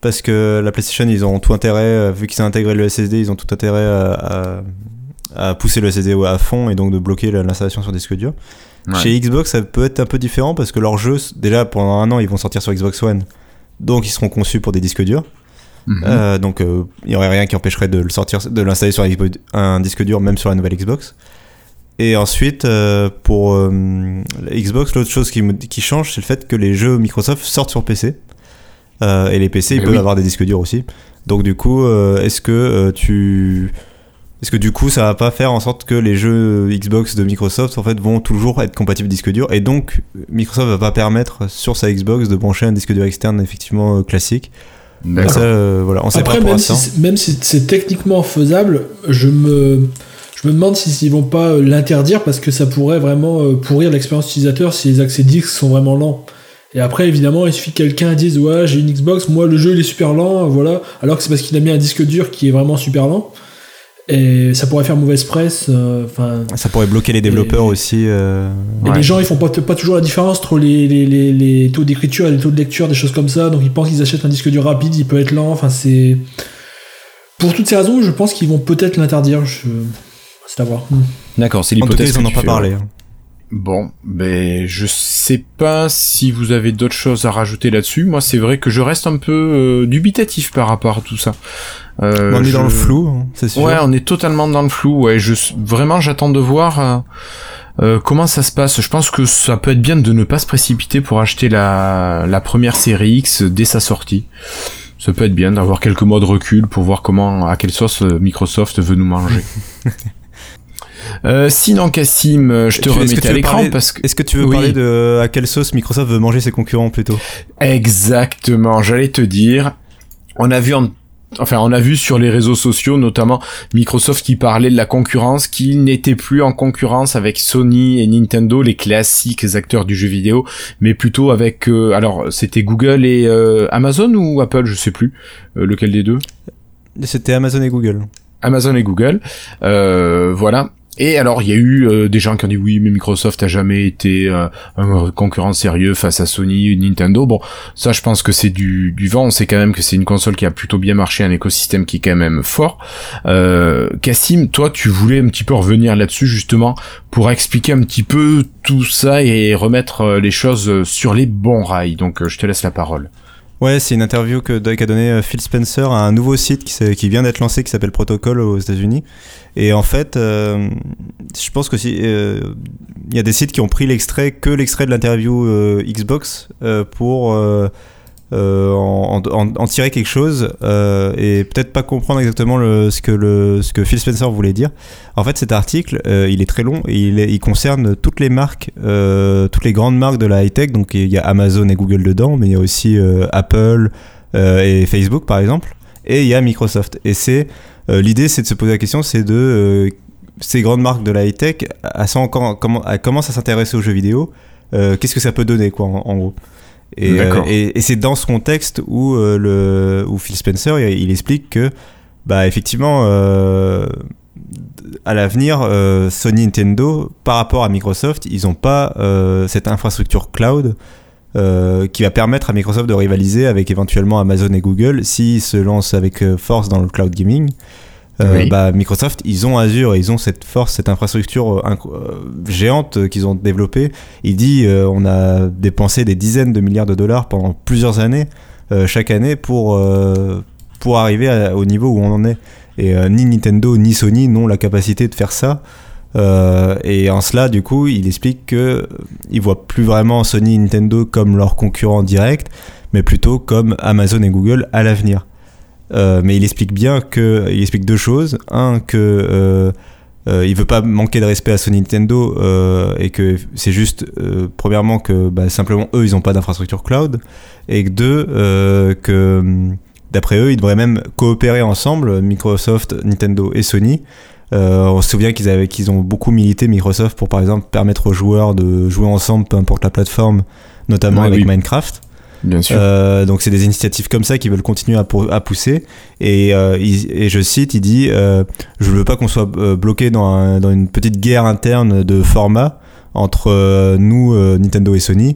parce que la PlayStation, ils ont tout intérêt, vu qu'ils ont intégré le SSD, ils ont tout intérêt à, à, pousser le SSD à fond et donc de bloquer l'installation sur disque dur. Chez Xbox, ça peut être un peu différent parce que leurs jeux, déjà pendant un an, ils vont sortir sur Xbox One, donc ils seront conçus pour des disques durs. Mhm. Euh, donc euh, il n'y aurait rien qui empêcherait de le sortir, de l'installer sur un disque dur, même sur la nouvelle Xbox. Et ensuite, euh, pour Xbox, l'autre chose qui, qui change, c'est le fait que les jeux Microsoft sortent sur PC. et les PC, ils peuvent avoir des disques durs aussi. Donc du coup, est-ce que tu est-ce que du coup, ça va pas faire en sorte que les jeux Xbox de Microsoft en fait vont toujours être compatibles disque dur et donc Microsoft va pas permettre sur sa Xbox de brancher un disque dur externe effectivement classique. Ça, euh, voilà, on sait Après, même, si même si c'est techniquement faisable, je me, je me demande s'ils vont pas euh, l'interdire parce que ça pourrait vraiment euh, pourrir l'expérience utilisateur si les accès disques sont vraiment lents. Et après, évidemment, il suffit que quelqu'un dise Ouais, j'ai une Xbox, moi le jeu il est super lent, voilà. Alors que c'est parce qu'il a mis un disque dur qui est vraiment super lent. Et ça pourrait faire mauvaise presse. Euh, ça pourrait bloquer les développeurs aussi. Euh, et les gens, ils font pas, pas toujours la différence entre les, les, les, les, taux d'écriture et les taux de lecture, des choses comme ça. Donc ils pensent qu'ils achètent un disque dur rapide, il peut être lent. Enfin, c'est. Pour toutes ces raisons, je pense qu'ils vont peut-être l'interdire. Je... C'est à voir. Hmm. D'accord, c'est l'hypothèse. ils n'en ont pas parlé. Hein. Bon, ben je sais pas si vous avez d'autres choses à rajouter là-dessus. Moi, c'est vrai que je reste un peu euh, dubitatif par rapport à tout ça. Euh, on est dans le flou, hein, c'est sûr. Ouais, on est totalement dans le flou. Ouais, je vraiment j'attends de voir euh, euh, comment ça se passe. Je pense que ça peut être bien de ne pas se précipiter pour acheter la, la première série X dès sa sortie. Ça peut être bien d'avoir quelques mois de recul pour voir comment à quelle sauce Microsoft veut nous manger. (laughs) Euh, sinon, Cassim, je te remets à l'écran parce que. Est-ce que tu veux parler de à quelle sauce Microsoft veut manger ses concurrents plutôt Exactement, j'allais te dire. On a vu en Enfin, on a vu sur les réseaux sociaux, notamment Microsoft qui parlait de la concurrence, qu'il n'était plus en concurrence avec Sony et Nintendo, les classiques acteurs du jeu vidéo, mais plutôt avec, euh, alors c'était Google et euh, Amazon ou Apple, je sais plus, lequel des deux? C'était Amazon et Google. Amazon et Google, voilà. Et alors, il y a eu euh, des gens qui ont dit oui, mais Microsoft a jamais été euh, un concurrent sérieux face à Sony, Nintendo. Bon, ça, je pense que c'est du, vent. On sait quand même que c'est une console qui a plutôt bien marché, un écosystème qui est quand même fort. Euh, Cassim, toi, tu voulais un petit peu revenir là-dessus justement pour expliquer un petit peu tout ça et remettre euh, les choses sur les bons rails. Donc, je te laisse la parole. Ouais, c'est une interview que qu'a donné Phil Spencer à un nouveau site qui, vient d'être lancé qui s'appelle Protocol aux États-Unis. Et en fait, euh, je pense que si euh, il y a des sites qui ont pris l'extrait que l'extrait de l'interview euh, Xbox pour en, en, tirer quelque chose et peut-être pas comprendre exactement ce que Phil Spencer voulait dire. En fait, cet article, il est très long et il, concerne toutes les marques, toutes les grandes marques de la high tech. Donc il y a Amazon et Google dedans, mais il y a aussi Apple et Facebook par exemple, et il y a Microsoft. Et c'est euh, l'idée, c'est de se poser la question, c'est de euh, ces grandes marques de la high tech, elles, commencent à s'intéresser aux jeux vidéo. Euh, qu'est-ce que ça peut donner, quoi, en, gros et, c'est dans ce contexte où, le, où Phil Spencer il, explique que bah effectivement à l'avenir Sony Nintendo par rapport à Microsoft ils n'ont pas cette infrastructure cloud qui va permettre à Microsoft de rivaliser avec éventuellement Amazon et Google s'ils se lancent avec force dans le cloud gaming. Euh, bah, Microsoft, ils ont Azure, ils ont cette force, cette infrastructure euh, euh, géante qu'ils ont développée. Il dit on a dépensé des dizaines de milliards de dollars pendant plusieurs années, chaque année, pour, pour arriver au niveau où on en est. Et ni Nintendo ni Sony n'ont la capacité de faire ça. et en cela, du coup, il explique que il voit plus vraiment Sony et Nintendo comme leurs concurrents directs, mais plutôt comme Amazon et Google à l'avenir. Euh, mais il explique bien que il explique deux choses. Un que euh, euh, il veut pas manquer de respect à Sony Nintendo et que c'est juste premièrement que bah, simplement eux ils ont pas d'infrastructure cloud et que deux que d'après eux ils devraient même coopérer ensemble Microsoft, Nintendo et Sony. on se souvient qu'ils avaient qu'ils ont beaucoup milité Microsoft pour par exemple permettre aux joueurs de jouer ensemble peu importe la plateforme, notamment avec Minecraft. Bien sûr. Euh, donc c'est des initiatives comme ça qui veulent continuer à, à pousser. Et, euh, et, je cite, il dit euh, Je veux pas qu'on soit euh, bloqué dans, dans, une petite guerre interne de format entre nous, Nintendo et Sony.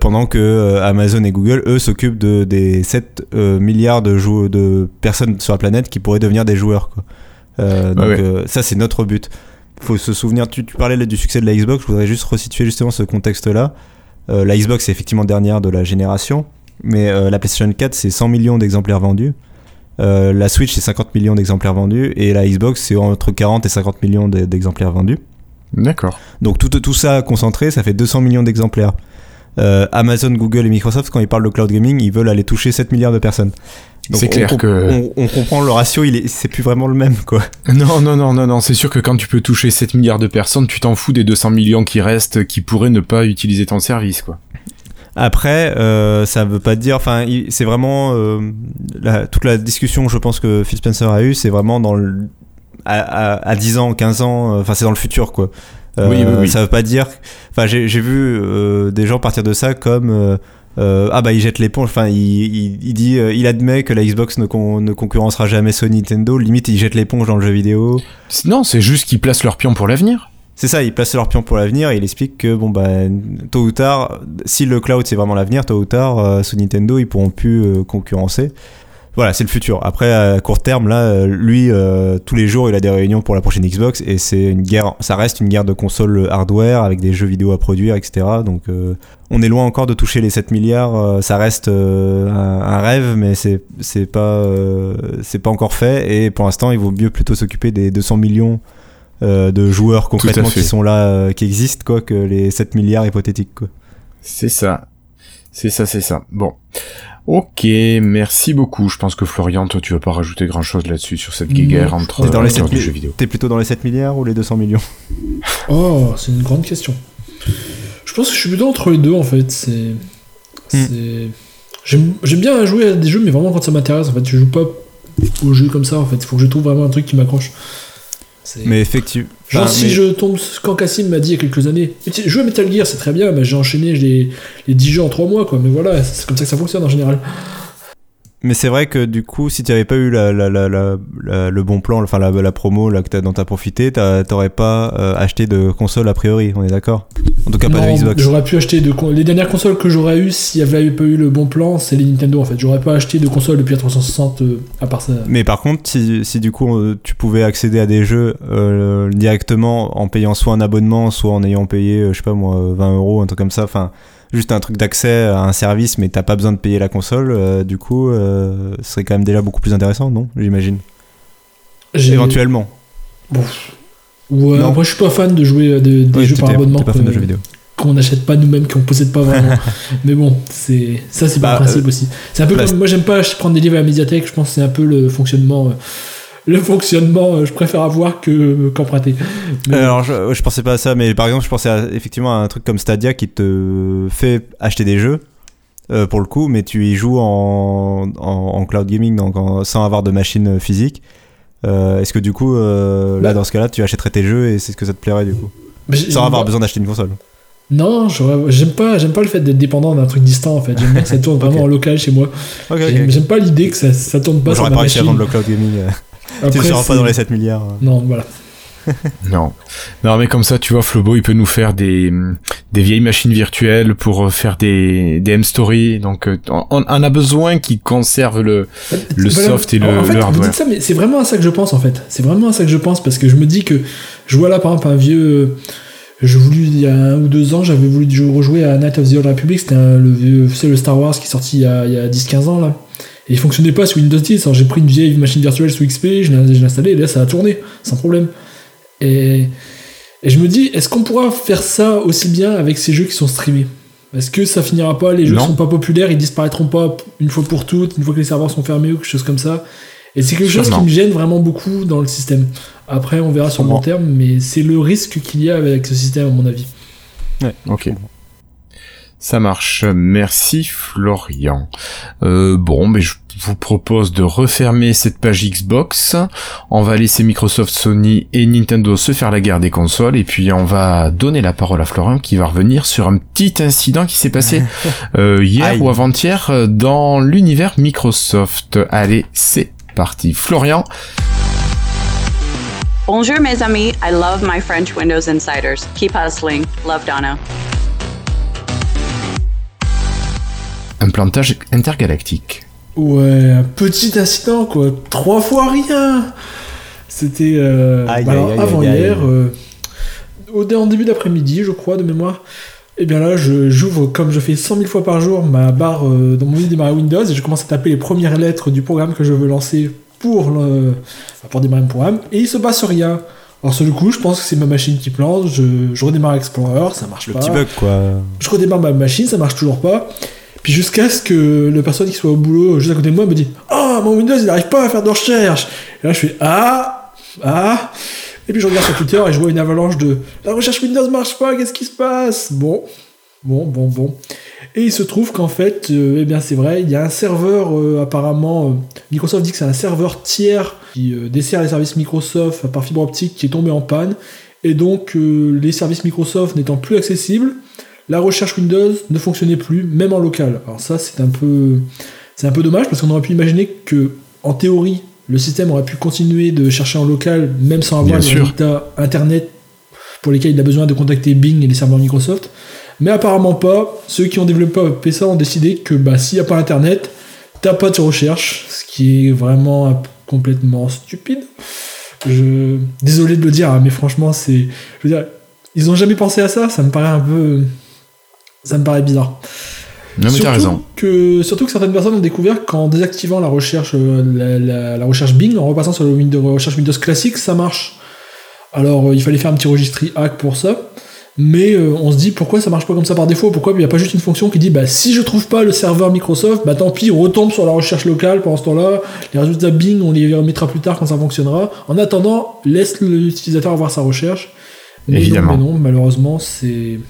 pendant que Amazon et Google, eux, s'occupent de, des 7 milliards de, de personnes sur la planète qui pourraient devenir des joueurs. Quoi. donc ça, c'est notre but. Il faut se souvenir, tu, tu parlais du succès de la Xbox, je voudrais juste resituer justement ce contexte-là. La Xbox est effectivement dernière de la génération, mais la PlayStation 4, c'est 100 millions d'exemplaires vendus. Euh, la Switch, c'est 50 millions d'exemplaires vendus. Et la Xbox, c'est entre 40 et 50 millions d'exemplaires vendus. D'accord. Donc tout, tout ça concentré, ça fait 200 millions d'exemplaires. Euh, Amazon, Google et Microsoft, quand ils parlent de cloud gaming, ils veulent aller toucher 7 milliards de personnes. C'est clair que on, comprend le ratio, il est, c'est plus vraiment le même quoi. Non non non non non, c'est sûr que quand tu peux toucher 7 milliards de personnes, tu t'en fous des 200 millions qui restent, qui pourraient ne pas utiliser ton service quoi. Après, euh, ça veut pas dire. Enfin, c'est vraiment euh, toute la discussion, je pense que Phil Spencer a eu, c'est vraiment dans le, à, à, 10 ans, 15 ans. Euh, enfin, c'est dans le futur, quoi. Euh, oui, oui, oui. Ça veut pas dire. Enfin, j'ai vu euh, des gens partir de ça comme. ah bah il jette l'éponge, enfin il, il, il, dit, il admet que la Xbox ne, con, ne concurrencera jamais Sony Nintendo, limite il jette l'éponge dans le jeu vidéo. Non, c'est juste qu'ils placent leur pion pour l'avenir. C'est ça, ils placent leur pion pour l'avenir et il explique que bon bah tôt ou tard, si le cloud c'est vraiment l'avenir, tôt ou tard, euh, sous Nintendo ils pourront plus euh, concurrencer. Voilà, c'est le futur. Après, à court terme, là, euh, lui, tous les jours, il a des réunions pour la prochaine Xbox et c'est une guerre. Ça reste une guerre de consoles hardware avec des jeux vidéo à produire, etc. Donc, on est loin encore de toucher les 7 milliards. ça reste un, un, rêve, mais c'est c'est pas c'est pas encore fait. Et pour l'instant, il vaut mieux plutôt s'occuper des 200 millions euh, de joueurs concrètement qui sont là, euh, qui existent, quoi, que les 7 milliards hypothétiques, quoi. C'est ça. C'est ça, c'est ça. Bon. Ok, merci beaucoup. Je pense que Florian, toi, tu vas pas rajouter grand chose là-dessus sur cette guerre entre dans les 7 jeux vidéo. T'es plutôt dans les 7 milliards ou les 200 millions (laughs) Oh, c'est une grande question. Je pense que je suis plutôt entre les deux en fait. C'est. Hmm. J'aime bien jouer à des jeux, mais vraiment quand ça m'intéresse. En fait, je joue pas aux jeux comme ça. En fait, il faut que je trouve vraiment un truc qui m'accroche. Mais effectivement. Genre, si je tombe. Quand Cassim m'a dit il y a quelques années, jouer à Metal Gear, c'est très bien, mais j'ai enchaîné les, les 10 jeux en 3 mois, quoi. Mais voilà, c'est comme ça que ça fonctionne en général. Mais c'est vrai que du coup, si tu n'avais pas eu la, la, la, le bon plan, enfin la, promo là, que as, dont tu as profité, t'aurais pas euh, acheté de console a priori, on est d'accord? En tout cas, pas de Xbox. J'aurais pu acheter de. Les dernières consoles que j'aurais eu s'il n'y avait pas eu le bon plan, c'est les Nintendo en fait. J'aurais pas acheté de console depuis la 360 euh, à part ça. Mais par contre, si, si du coup euh, tu pouvais accéder à des jeux directement en payant soit un abonnement, soit en ayant payé, je sais pas moi, 20 euros, un truc comme ça, enfin juste un truc d'accès à un service, mais t'as pas besoin de payer la console, euh, du coup, euh, ce serait quand même déjà beaucoup plus intéressant, non J'imagine? Éventuellement. Bon. Ouais, moi je suis pas fan de jouer des jeux par abonnement. Pas fan de jeux vidéo qu'on n'achète pas nous-mêmes, qu'on possède pas vraiment. (laughs) mais bon, c'est ça, c'est pas bah, principe euh, aussi. C'est un peu comme moi, j'aime pas prendre des livres à la médiathèque. Je pense que c'est un peu le fonctionnement le fonctionnement, euh, je préfère avoir que qu'emprunter. Alors, je, je, pensais pas à ça, mais par exemple, je pensais effectivement à un truc comme Stadia qui te fait acheter des jeux. Euh, pour le coup, mais tu y joues en, en, cloud gaming, donc sans avoir de machine physique. Euh, est-ce que du coup, là, bah. dans ce cas-là, tu achèterais tes jeux et c'est ce que ça te plairait du coup Sans avoir besoin d'acheter une console non, j'aime pas, j'aime pas le fait d'être dépendant d'un truc distant en fait. J'aime bien que ça tourne (laughs) vraiment en local chez moi. j'aime pas l'idée que ça, ça tourne pas machine. J'aurais pas réussi à vendre le cloud gaming. Tu ne seras pas dans les 7 milliards. Hein. Non, voilà. (laughs) non. Non, mais comme ça, tu vois, Flobo, il peut nous faire des, des vieilles machines virtuelles pour faire des, des M-Story. Donc, euh, on, on, a besoin qu'ils conservent le, le soft et le, en fait, hardware. Vous dites ça, mais c'est vraiment à ça que je pense, en fait. C'est vraiment à ça que je pense parce que je me dis que je vois là, par exemple, un vieux. Je voulu, il y a un ou deux ans, j'avais voulu rejouer à Night of the Old Republic. C'était le vieux, c'est le Star Wars qui est sorti il y a, il y a 10-15 ans, là. Et il fonctionnait pas sous Windows 10. Alors j'ai pris une vieille machine virtuelle sous XP, je l'ai installé et là ça a tourné sans problème. Et, et je me dis, est-ce qu'on pourra faire ça aussi bien avec ces jeux qui sont streamés? Est-ce que ça finira pas Les jeux sont pas populaires, ils disparaîtront pas une fois pour toutes, une fois que les serveurs sont fermés ou quelque chose comme ça? Et c'est quelque chose qui me gêne vraiment beaucoup dans le système. Après, on verra sur le long terme, mais c'est le risque qu'il y a avec ce système, à mon avis. Ouais, ok. Ça marche. Merci Florian. Euh, bon, mais je vous propose de refermer cette page Xbox. On va laisser Microsoft, Sony et Nintendo se faire la guerre des consoles et puis on va donner la parole à Florian qui va revenir sur un petit incident qui s'est passé (laughs) euh, hier ou avant-hier dans l'univers Microsoft. Allez, c'est parti. Florian. Bonjour mes amis, I love my French Windows Insiders. Keep hustling. Love Donna. Un plantage intergalactique. Ouais, un petit incident quoi, trois fois rien. C'était euh, bah, avant hier, euh, au en début d'après-midi, je crois, de mémoire. Et eh bien là, j'ouvre comme je fais 100 000 fois par jour ma barre euh, dans mon démarrer Windows et je commence à taper les premières lettres du programme que je veux lancer pour, le, pour démarrer mon programme et il se passe rien. Alors sur le coup, je pense que c'est ma machine qui plante, je, je redémarre Explorer, ça marche pas. Le petit bug quoi. Je redémarre ma machine, ça marche toujours pas. Puis jusqu'à ce que le personne qui soit au boulot juste à côté de moi me dit Ah, mon Windows il n'arrive pas à faire de recherche Et là je fais Ah Ah Et puis je regarde sur Twitter et je vois une avalanche de La recherche Windows marche pas, qu'est-ce qui se passe? Bon, bon, bon, bon. Et il se trouve qu'en fait, euh, eh bien c'est vrai, il y a un serveur euh, apparemment, euh, Microsoft dit que c'est un serveur tiers qui dessert les services Microsoft par fibre optique qui est tombé en panne. Et donc les services Microsoft n'étant plus accessibles, la recherche Windows ne fonctionnait plus, même en local. Alors ça, c'est un peu, c'est un peu dommage parce qu'on aurait pu imaginer que, en théorie, le système aurait pu continuer de chercher en local, même sans avoir les résultats Internet pour lesquels il a besoin de contacter Bing et les serveurs Microsoft. Mais apparemment pas. Ceux qui ont développé ça ont décidé que bah, s'il n'y a pas Internet, t'as pas de recherche, ce qui est vraiment complètement stupide. Je... Désolé de le dire, hein, mais franchement, c'est. Je veux dire, ils ont jamais pensé à ça, ça me paraît un peu ça me paraît bizarre. Non, mais surtout raison. Que, surtout que certaines personnes ont découvert qu'en désactivant la recherche, euh, la, recherche Bing, en repassant sur le Windows, recherche Windows classique, ça marche. Alors, euh, il fallait faire un petit registry hack pour ça. Mais euh, on se dit pourquoi ça marche pas comme ça par défaut? Pourquoi il n'y a pas juste une fonction qui dit bah si je trouve pas le serveur Microsoft, bah tant pis, on retombe sur la recherche locale pendant ce temps-là. Les résultats Bing, on les remettra plus tard quand ça fonctionnera. En attendant, laisse l'utilisateur avoir sa recherche. Mais Évidemment. Non, mais non, malheureusement, c'est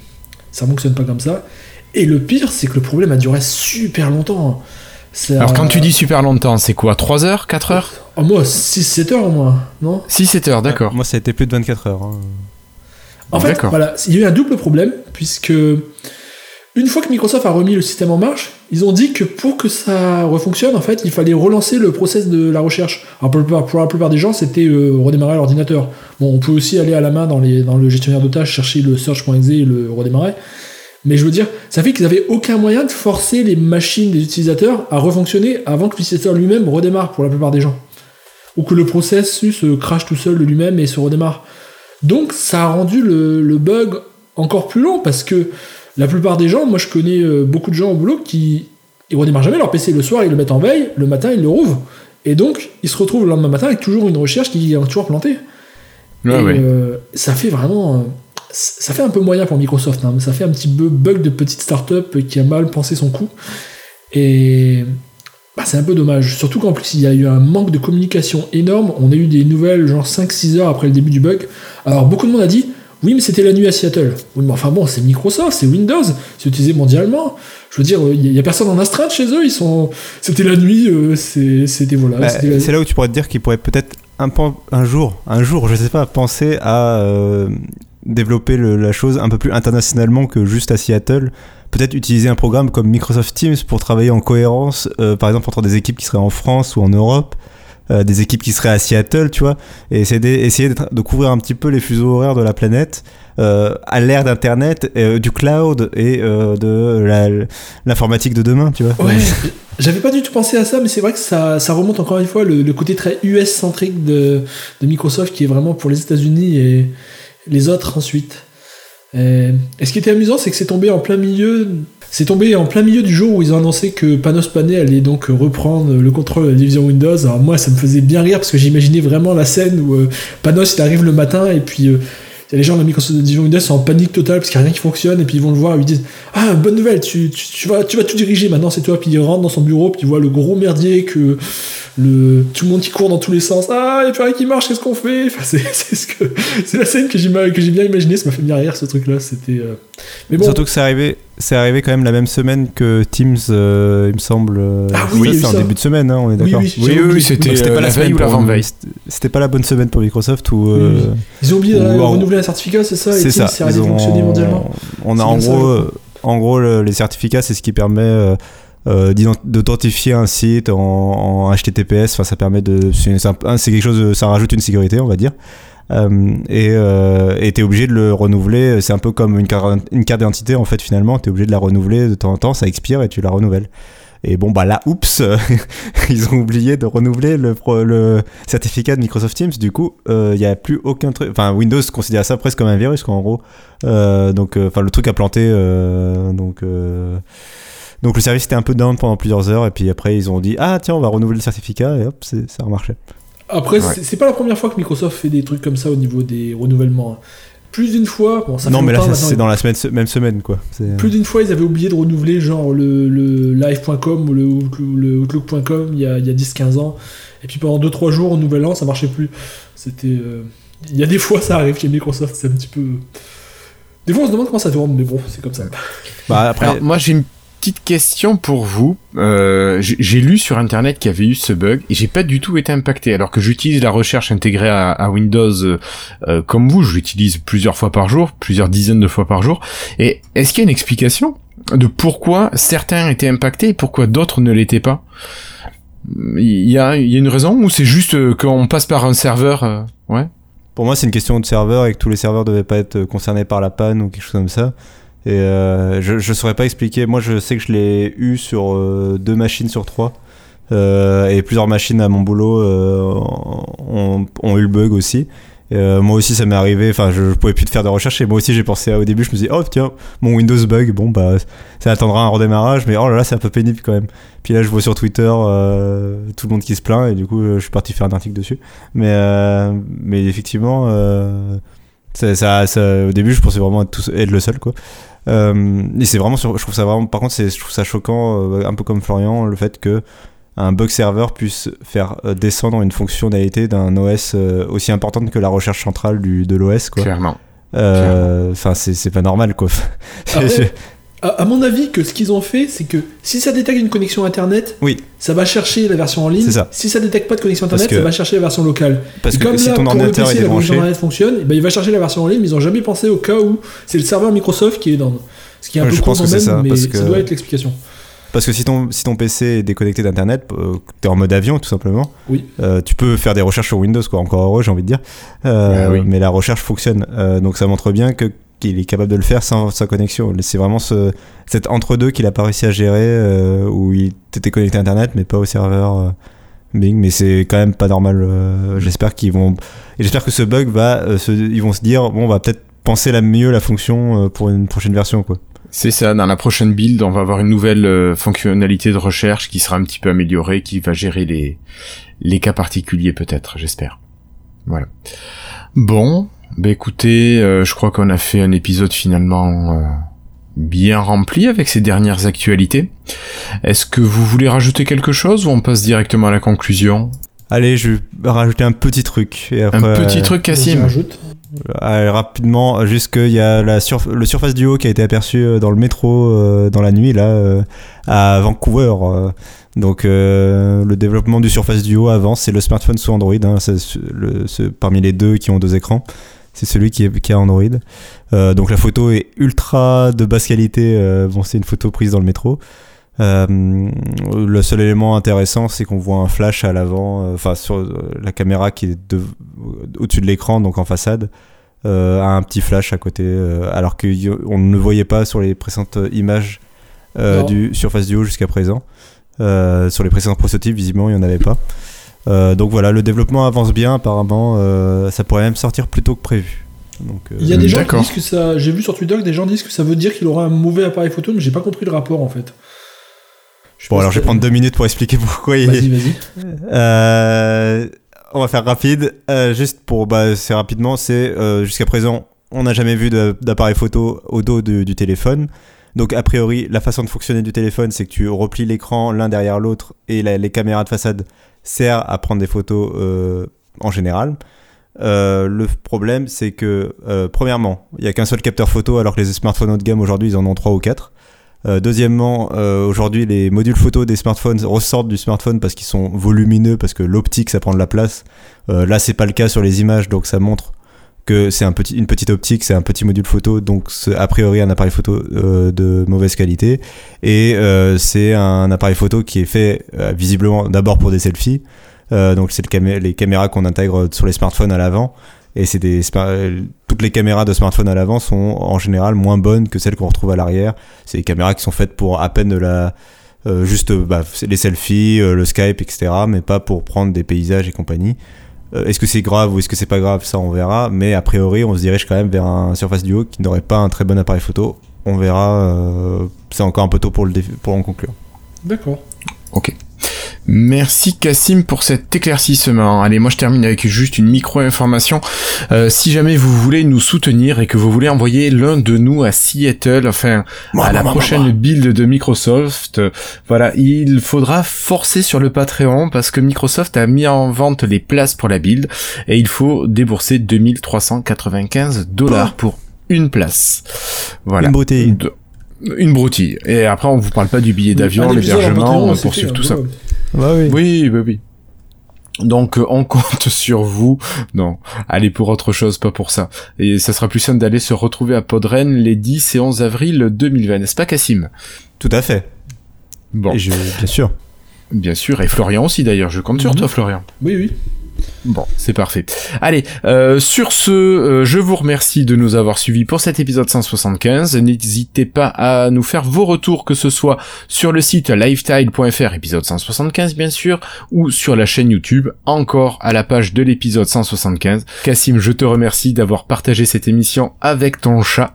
ça fonctionne pas comme ça. Et le pire, c'est que le problème a duré super longtemps. Alors quand tu dis super longtemps, c'est quoi 3 heures 4 heures oh, Moi, 6-7 heures au moins, non? 6-7 heures, d'accord. moi, ça a été plus de 24 heures. Hein. En fait, voilà, il y a eu un double problème, puisque une fois que Microsoft a remis le système en marche, ils ont dit que pour que ça refonctionne, en fait, il fallait relancer le process de la recherche. Alors pour, la plupart des gens, c'était euh, redémarrer l'ordinateur. Bon, on peut aussi aller à la main dans, le gestionnaire de tâches, chercher le search.exe et le redémarrer. Mais je veux dire, ça fait qu'ils n'avaient aucun moyen de forcer les machines des utilisateurs à refonctionner avant que l'utilisateur lui-même redémarre pour la plupart des gens. Ou que le processus se crache tout seul de lui-même et se redémarre. Donc ça a rendu le, le bug encore plus long parce que la plupart des gens, moi je connais euh, beaucoup de gens au boulot qui ils redémarrent jamais leur PC le soir, ils le mettent en veille, le matin ils le rouvrent. Et donc ils se retrouvent le lendemain matin avec toujours une recherche qui est toujours plantée. Euh, ça fait vraiment. Euh, ça fait un peu moyen pour Microsoft, hein, ça fait un petit bug de petite startup qui a mal pensé son coup. Et bah, c'est un peu dommage. Surtout qu'en plus, il y a eu un manque de communication énorme. On a eu des nouvelles, genre 5-6 heures après le début du bug. Alors, beaucoup de monde a dit oui, mais c'était la nuit à Seattle. Oui, mais enfin bon, c'est Microsoft, c'est Windows, c'est utilisé mondialement. Je veux dire, il n'y a personne en astreinte chez eux, ils sont. C'était la nuit, euh, c'était voilà. Bah, c'est là où tu pourrais te dire qu'ils pourraient peut-être un, un jour, un jour, je sais pas, penser à euh, développer la chose un peu plus internationalement que juste à Seattle. Peut-être utiliser un programme comme Microsoft Teams pour travailler en cohérence, euh, par exemple entre des équipes qui seraient en France ou en Europe. Euh, des équipes qui seraient à Seattle, tu vois, et essayer, de couvrir un petit peu les fuseaux horaires de la planète euh, à l'ère d'Internet, euh, du cloud et de l'informatique de demain, tu vois. Ouais, j'avais pas du tout pensé à ça, mais c'est vrai que ça, ça, remonte encore une fois le, côté très US-centrique de, de, Microsoft qui est vraiment pour les États-Unis et les autres ensuite. Et, et, ce qui était amusant, c'est que c'est tombé en plein milieu c'est tombé en plein milieu du jour où ils ont annoncé que Panos Panay allait donc reprendre le contrôle de la division Windows. Alors moi, ça me faisait bien rire parce que j'imaginais vraiment la scène où euh, Panos il arrive le matin et puis euh, les gens de la Microsoft Division Windows sont en panique totale parce qu'il n'y a rien qui fonctionne et puis ils vont le voir et ils disent ah bonne nouvelle tu, vas tout diriger. Maintenant c'est toi puis il rentre dans son bureau puis il voit le gros merdier que le tout le monde qui court dans tous les sens. Ah il n'y a rien qui marche qu'est-ce qu'on fait (laughs) c'est la scène que j'ai bien imaginé ça m'a fait bien rire ce truc là c'était euh, mais bon. Surtout que c'est arrivé c'est arrivé quand même la même semaine que Teams, euh, il me semble. Ah oui, c'est en début de semaine, hein, on est d'accord. Oui, oui, oui, c'était pas la veille ou l'avant-veille. C'était pas la bonne semaine pour Microsoft ou. Euh, ils ont oublié de renouveler un certificat, c'est ça C'est ça. Ils ont mondialement. On a en gros, en gros, les certificats, c'est ce qui permet. Euh, d'authentifier un site en, HTTPS, enfin ça permet de, c'est quelque chose, ça rajoute une sécurité, on va dire. Et et t'es obligé de le renouveler. C'est un peu comme une carte, d'identité en fait finalement. T'es obligé de la renouveler de temps en temps. Ça expire et tu la renouvelles. Et bon, bah là, oups, (laughs) ils ont oublié de renouveler le, certificat de Microsoft Teams. Du coup, il euh, n'y a plus aucun truc. Enfin, Windows considère ça presque comme un virus, en gros. Euh, donc, euh, enfin, le truc a planté. donc. Donc le service était un peu down pendant plusieurs heures et puis après ils ont dit ah tiens on va renouveler le certificat et hop ça a marché. Après c'est pas la première fois que Microsoft fait des trucs comme ça au niveau des renouvellements. Hein plus d'une fois. Bon, ça non, mais là, c'est dans la semaine, même semaine, quoi. Euh. Plus d'une fois, ils avaient oublié de renouveler, genre, le, le live.com ou le, le outlook.com il y a, a 10-15 ans. Et puis pendant 2-3 jours, au nouvel an, ça marchait plus. C'était. Euh, il y a des fois, ça arrive chez Microsoft, c'est un petit peu. Des fois, on se demande comment ça tourne, mais bon, c'est comme ça. Bah, après, moi, j'ai une petite question pour vous. Euh, j'ai lu sur internet qu'il y avait eu ce bug et j'ai pas du tout été impacté. Alors que j'utilise la recherche intégrée à, Windows euh, euh, comme vous, je l'utilise plusieurs fois par jour, plusieurs dizaines de fois par jour. Et est-ce qu'il y a une explication de pourquoi certains étaient impactés et pourquoi d'autres ne l'étaient pas? Il y a, y a une raison ou c'est juste qu'on passe par un serveur Ouais? Pour moi, c'est une question de serveur et que tous les serveurs devaient pas être concernés par la panne ou quelque chose comme ça. Et euh, je, je saurais pas expliquer. Moi, je sais que je l'ai eu sur euh, deux machines sur trois. Euh, et plusieurs machines à mon boulot ont, eu le bug aussi. moi aussi, ça m'est arrivé. Enfin, je, je, pouvais plus te faire de recherche. Et moi aussi, j'ai pensé au début, je me suis dit, oh tiens, mon Windows bug. Bon, bah, ça attendra un redémarrage. Mais oh là là, c'est un peu pénible quand même. Puis là, je vois sur Twitter tout le monde qui se plaint. Et du coup, je suis parti faire un article dessus. Mais, mais effectivement, ça, au début, je pensais vraiment être, être le seul, quoi. Euh, et c'est vraiment, je trouve ça vraiment, par contre, je trouve ça choquant, euh, un peu comme Florian, le fait que un bug serveur puisse faire euh, descendre une fonctionnalité d'un OS aussi importante que la recherche centrale du, de l'OS, quoi. Clairement. Enfin, c'est pas normal, quoi. (laughs) à, mon avis, que ce qu'ils ont fait, c'est que si ça détecte une connexion internet, oui. ça va chercher la version en ligne. Ça. Si ça détecte pas de connexion internet, ça va chercher la version locale. Parce que si ton ordinateur est débranché, internet fonctionne, eh ben, il va chercher la version en ligne. Mais ils ont jamais pensé au cas où c'est le serveur Microsoft qui est dans. Ce qui est un peu con même, ça, mais ça doit être l'explication. Parce que si ton, si ton PC est déconnecté d'Internet, euh, tu es en mode avion tout simplement, oui. Euh, tu peux faire des recherches sur Windows, quoi. encore heureux j'ai envie de dire. Euh, bah mais la recherche fonctionne. donc ça montre bien que il est capable de le faire sans sa connexion. C'est vraiment ce, cet entre-deux qu'il a pas réussi à gérer, euh, où il était connecté à Internet, mais pas au serveur euh, Bing. Mais c'est quand même pas normal. Euh, j'espère qu'ils vont. Et j'espère que ce bug va. Se, ils vont se dire bon, on va peut-être penser la mieux la fonction pour une prochaine version, quoi. C'est ça, dans la prochaine build, on va avoir une nouvelle fonctionnalité de recherche qui sera un petit peu améliorée, qui va gérer les, les cas particuliers peut-être, j'espère. Voilà. Bon, bah écoutez, euh, je crois qu'on a fait un épisode finalement euh, bien rempli avec ces dernières actualités. Est-ce que vous voulez rajouter quelque chose ou on passe directement à la conclusion? Allez, je vais rajouter un petit truc. un petit truc, Cassim. Allez, rapidement, juste qu'il y a la le Surface Duo qui a été aperçu euh, dans le métro dans la nuit, là, à Vancouver. Donc le développement du Surface Duo avant, c'est le smartphone sous Android, hein, le, parmi les deux qui ont deux écrans c'est celui qui, est, qui a Android. Euh, donc la photo est ultra de basse qualité. Euh, bon, c'est une photo prise dans le métro. Euh, le seul élément intéressant, c'est qu'on voit un flash à l'avant, enfin sur la caméra qui est au-dessus de l'écran, donc en façade, a un petit flash à côté, alors qu'on ne voyait pas sur les précédentes images du Surface Duo jusqu'à présent. sur les précédents prototypes, visiblement, il n'y en avait pas. Euh, donc voilà, le développement avance bien apparemment. Euh, ça pourrait même sortir plus tôt que prévu. Donc, euh, Il y a des gens qui disent que ça. J'ai vu sur Twitter que des gens disent que ça veut dire qu'il aura un mauvais appareil photo, mais j'ai pas compris le rapport en fait. bon, alors je vais prendre deux minutes pour expliquer pourquoi. Vas-y, vas-y. (laughs) on va faire rapide. juste pour, bah, c'est rapidement, c'est jusqu'à présent, on n'a jamais vu d'appareil photo au dos du téléphone. Donc a priori, la façon de fonctionner du téléphone, c'est que tu replies l'écran l'un derrière l'autre et les caméras de façade sert à prendre des photos euh, en général. Euh, le problème, c'est que, euh, premièrement, il n'y a qu'un seul capteur photo, alors que les smartphones haut de gamme aujourd'hui, ils en ont trois ou quatre. deuxièmement, aujourd'hui, les modules photo des smartphones ressortent du smartphone parce qu'ils sont volumineux, parce que l'optique, ça prend de la place. là, c'est pas le cas sur les images, donc ça montre que c'est une petite optique, c'est un petit module photo, donc a priori un appareil photo euh, de mauvaise qualité. Et euh, c'est un appareil photo qui est fait euh, visiblement d'abord pour des selfies. donc c'est le les caméras qu'on intègre sur les smartphones à l'avant. Et c'est toutes les caméras de smartphone à l'avant sont en général moins bonnes que celles qu'on retrouve à l'arrière. C'est des caméras qui sont faites pour à peine de la juste bah, les selfies, le Skype, etc. Mais pas pour prendre des paysages et compagnie. Euh, est-ce que c'est grave ou est-ce que c'est pas grave Ça, on verra. Mais a priori, on se dirige quand même vers un Surface Duo qui n'aurait pas un très bon appareil photo. On verra. c'est encore un peu tôt pour, le pour en conclure. D'accord. Ok. Merci Cassim pour cet éclaircissement. Allez, moi je termine avec juste une micro-information. Euh, si jamais vous voulez nous soutenir et que vous voulez envoyer l'un de nous à Seattle, enfin à la prochaine build de Microsoft, voilà, il faudra forcer sur le Patreon parce que Microsoft a mis en vente les places pour la build et il faut débourser 2395 dollars oh. pour une place. Voilà. Une une broutille. Et après, on vous parle pas du billet d'avion, l'hébergement, pour suivre tout ça. Bah oui. Oui, bah oui. Donc euh, on compte (laughs) sur vous. Non, allez pour autre chose, pas pour ça. Et ça sera plus simple d'aller se retrouver à Podren les 10 et 11 avril 2020, n'est-ce pas Cassim? Tout à fait. Bon. Et je, bien sûr. Bien sûr, et Florian aussi d'ailleurs, je compte sur mhm. toi Florian. Oui, oui. Bon, c'est parfait. Allez, euh, sur ce, euh, je vous remercie de nous avoir suivis pour cet épisode 175. N'hésitez pas à nous faire vos retours, que ce soit sur le site lifetile.fr, épisode 175 bien sûr, ou sur la chaîne YouTube, encore à la page de l'épisode 175. Cassim, je te remercie d'avoir partagé cette émission avec ton chat.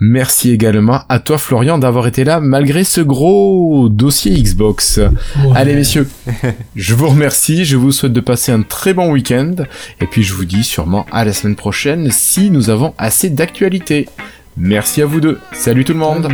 Merci également à toi Florian d'avoir été là malgré ce gros dossier Xbox. Allez messieurs, (laughs) je vous remercie, je vous souhaite de passer un très bon week-end. Et puis je vous dis sûrement à la semaine prochaine si nous avons assez d'actualité. Merci à vous deux. Salut tout le monde.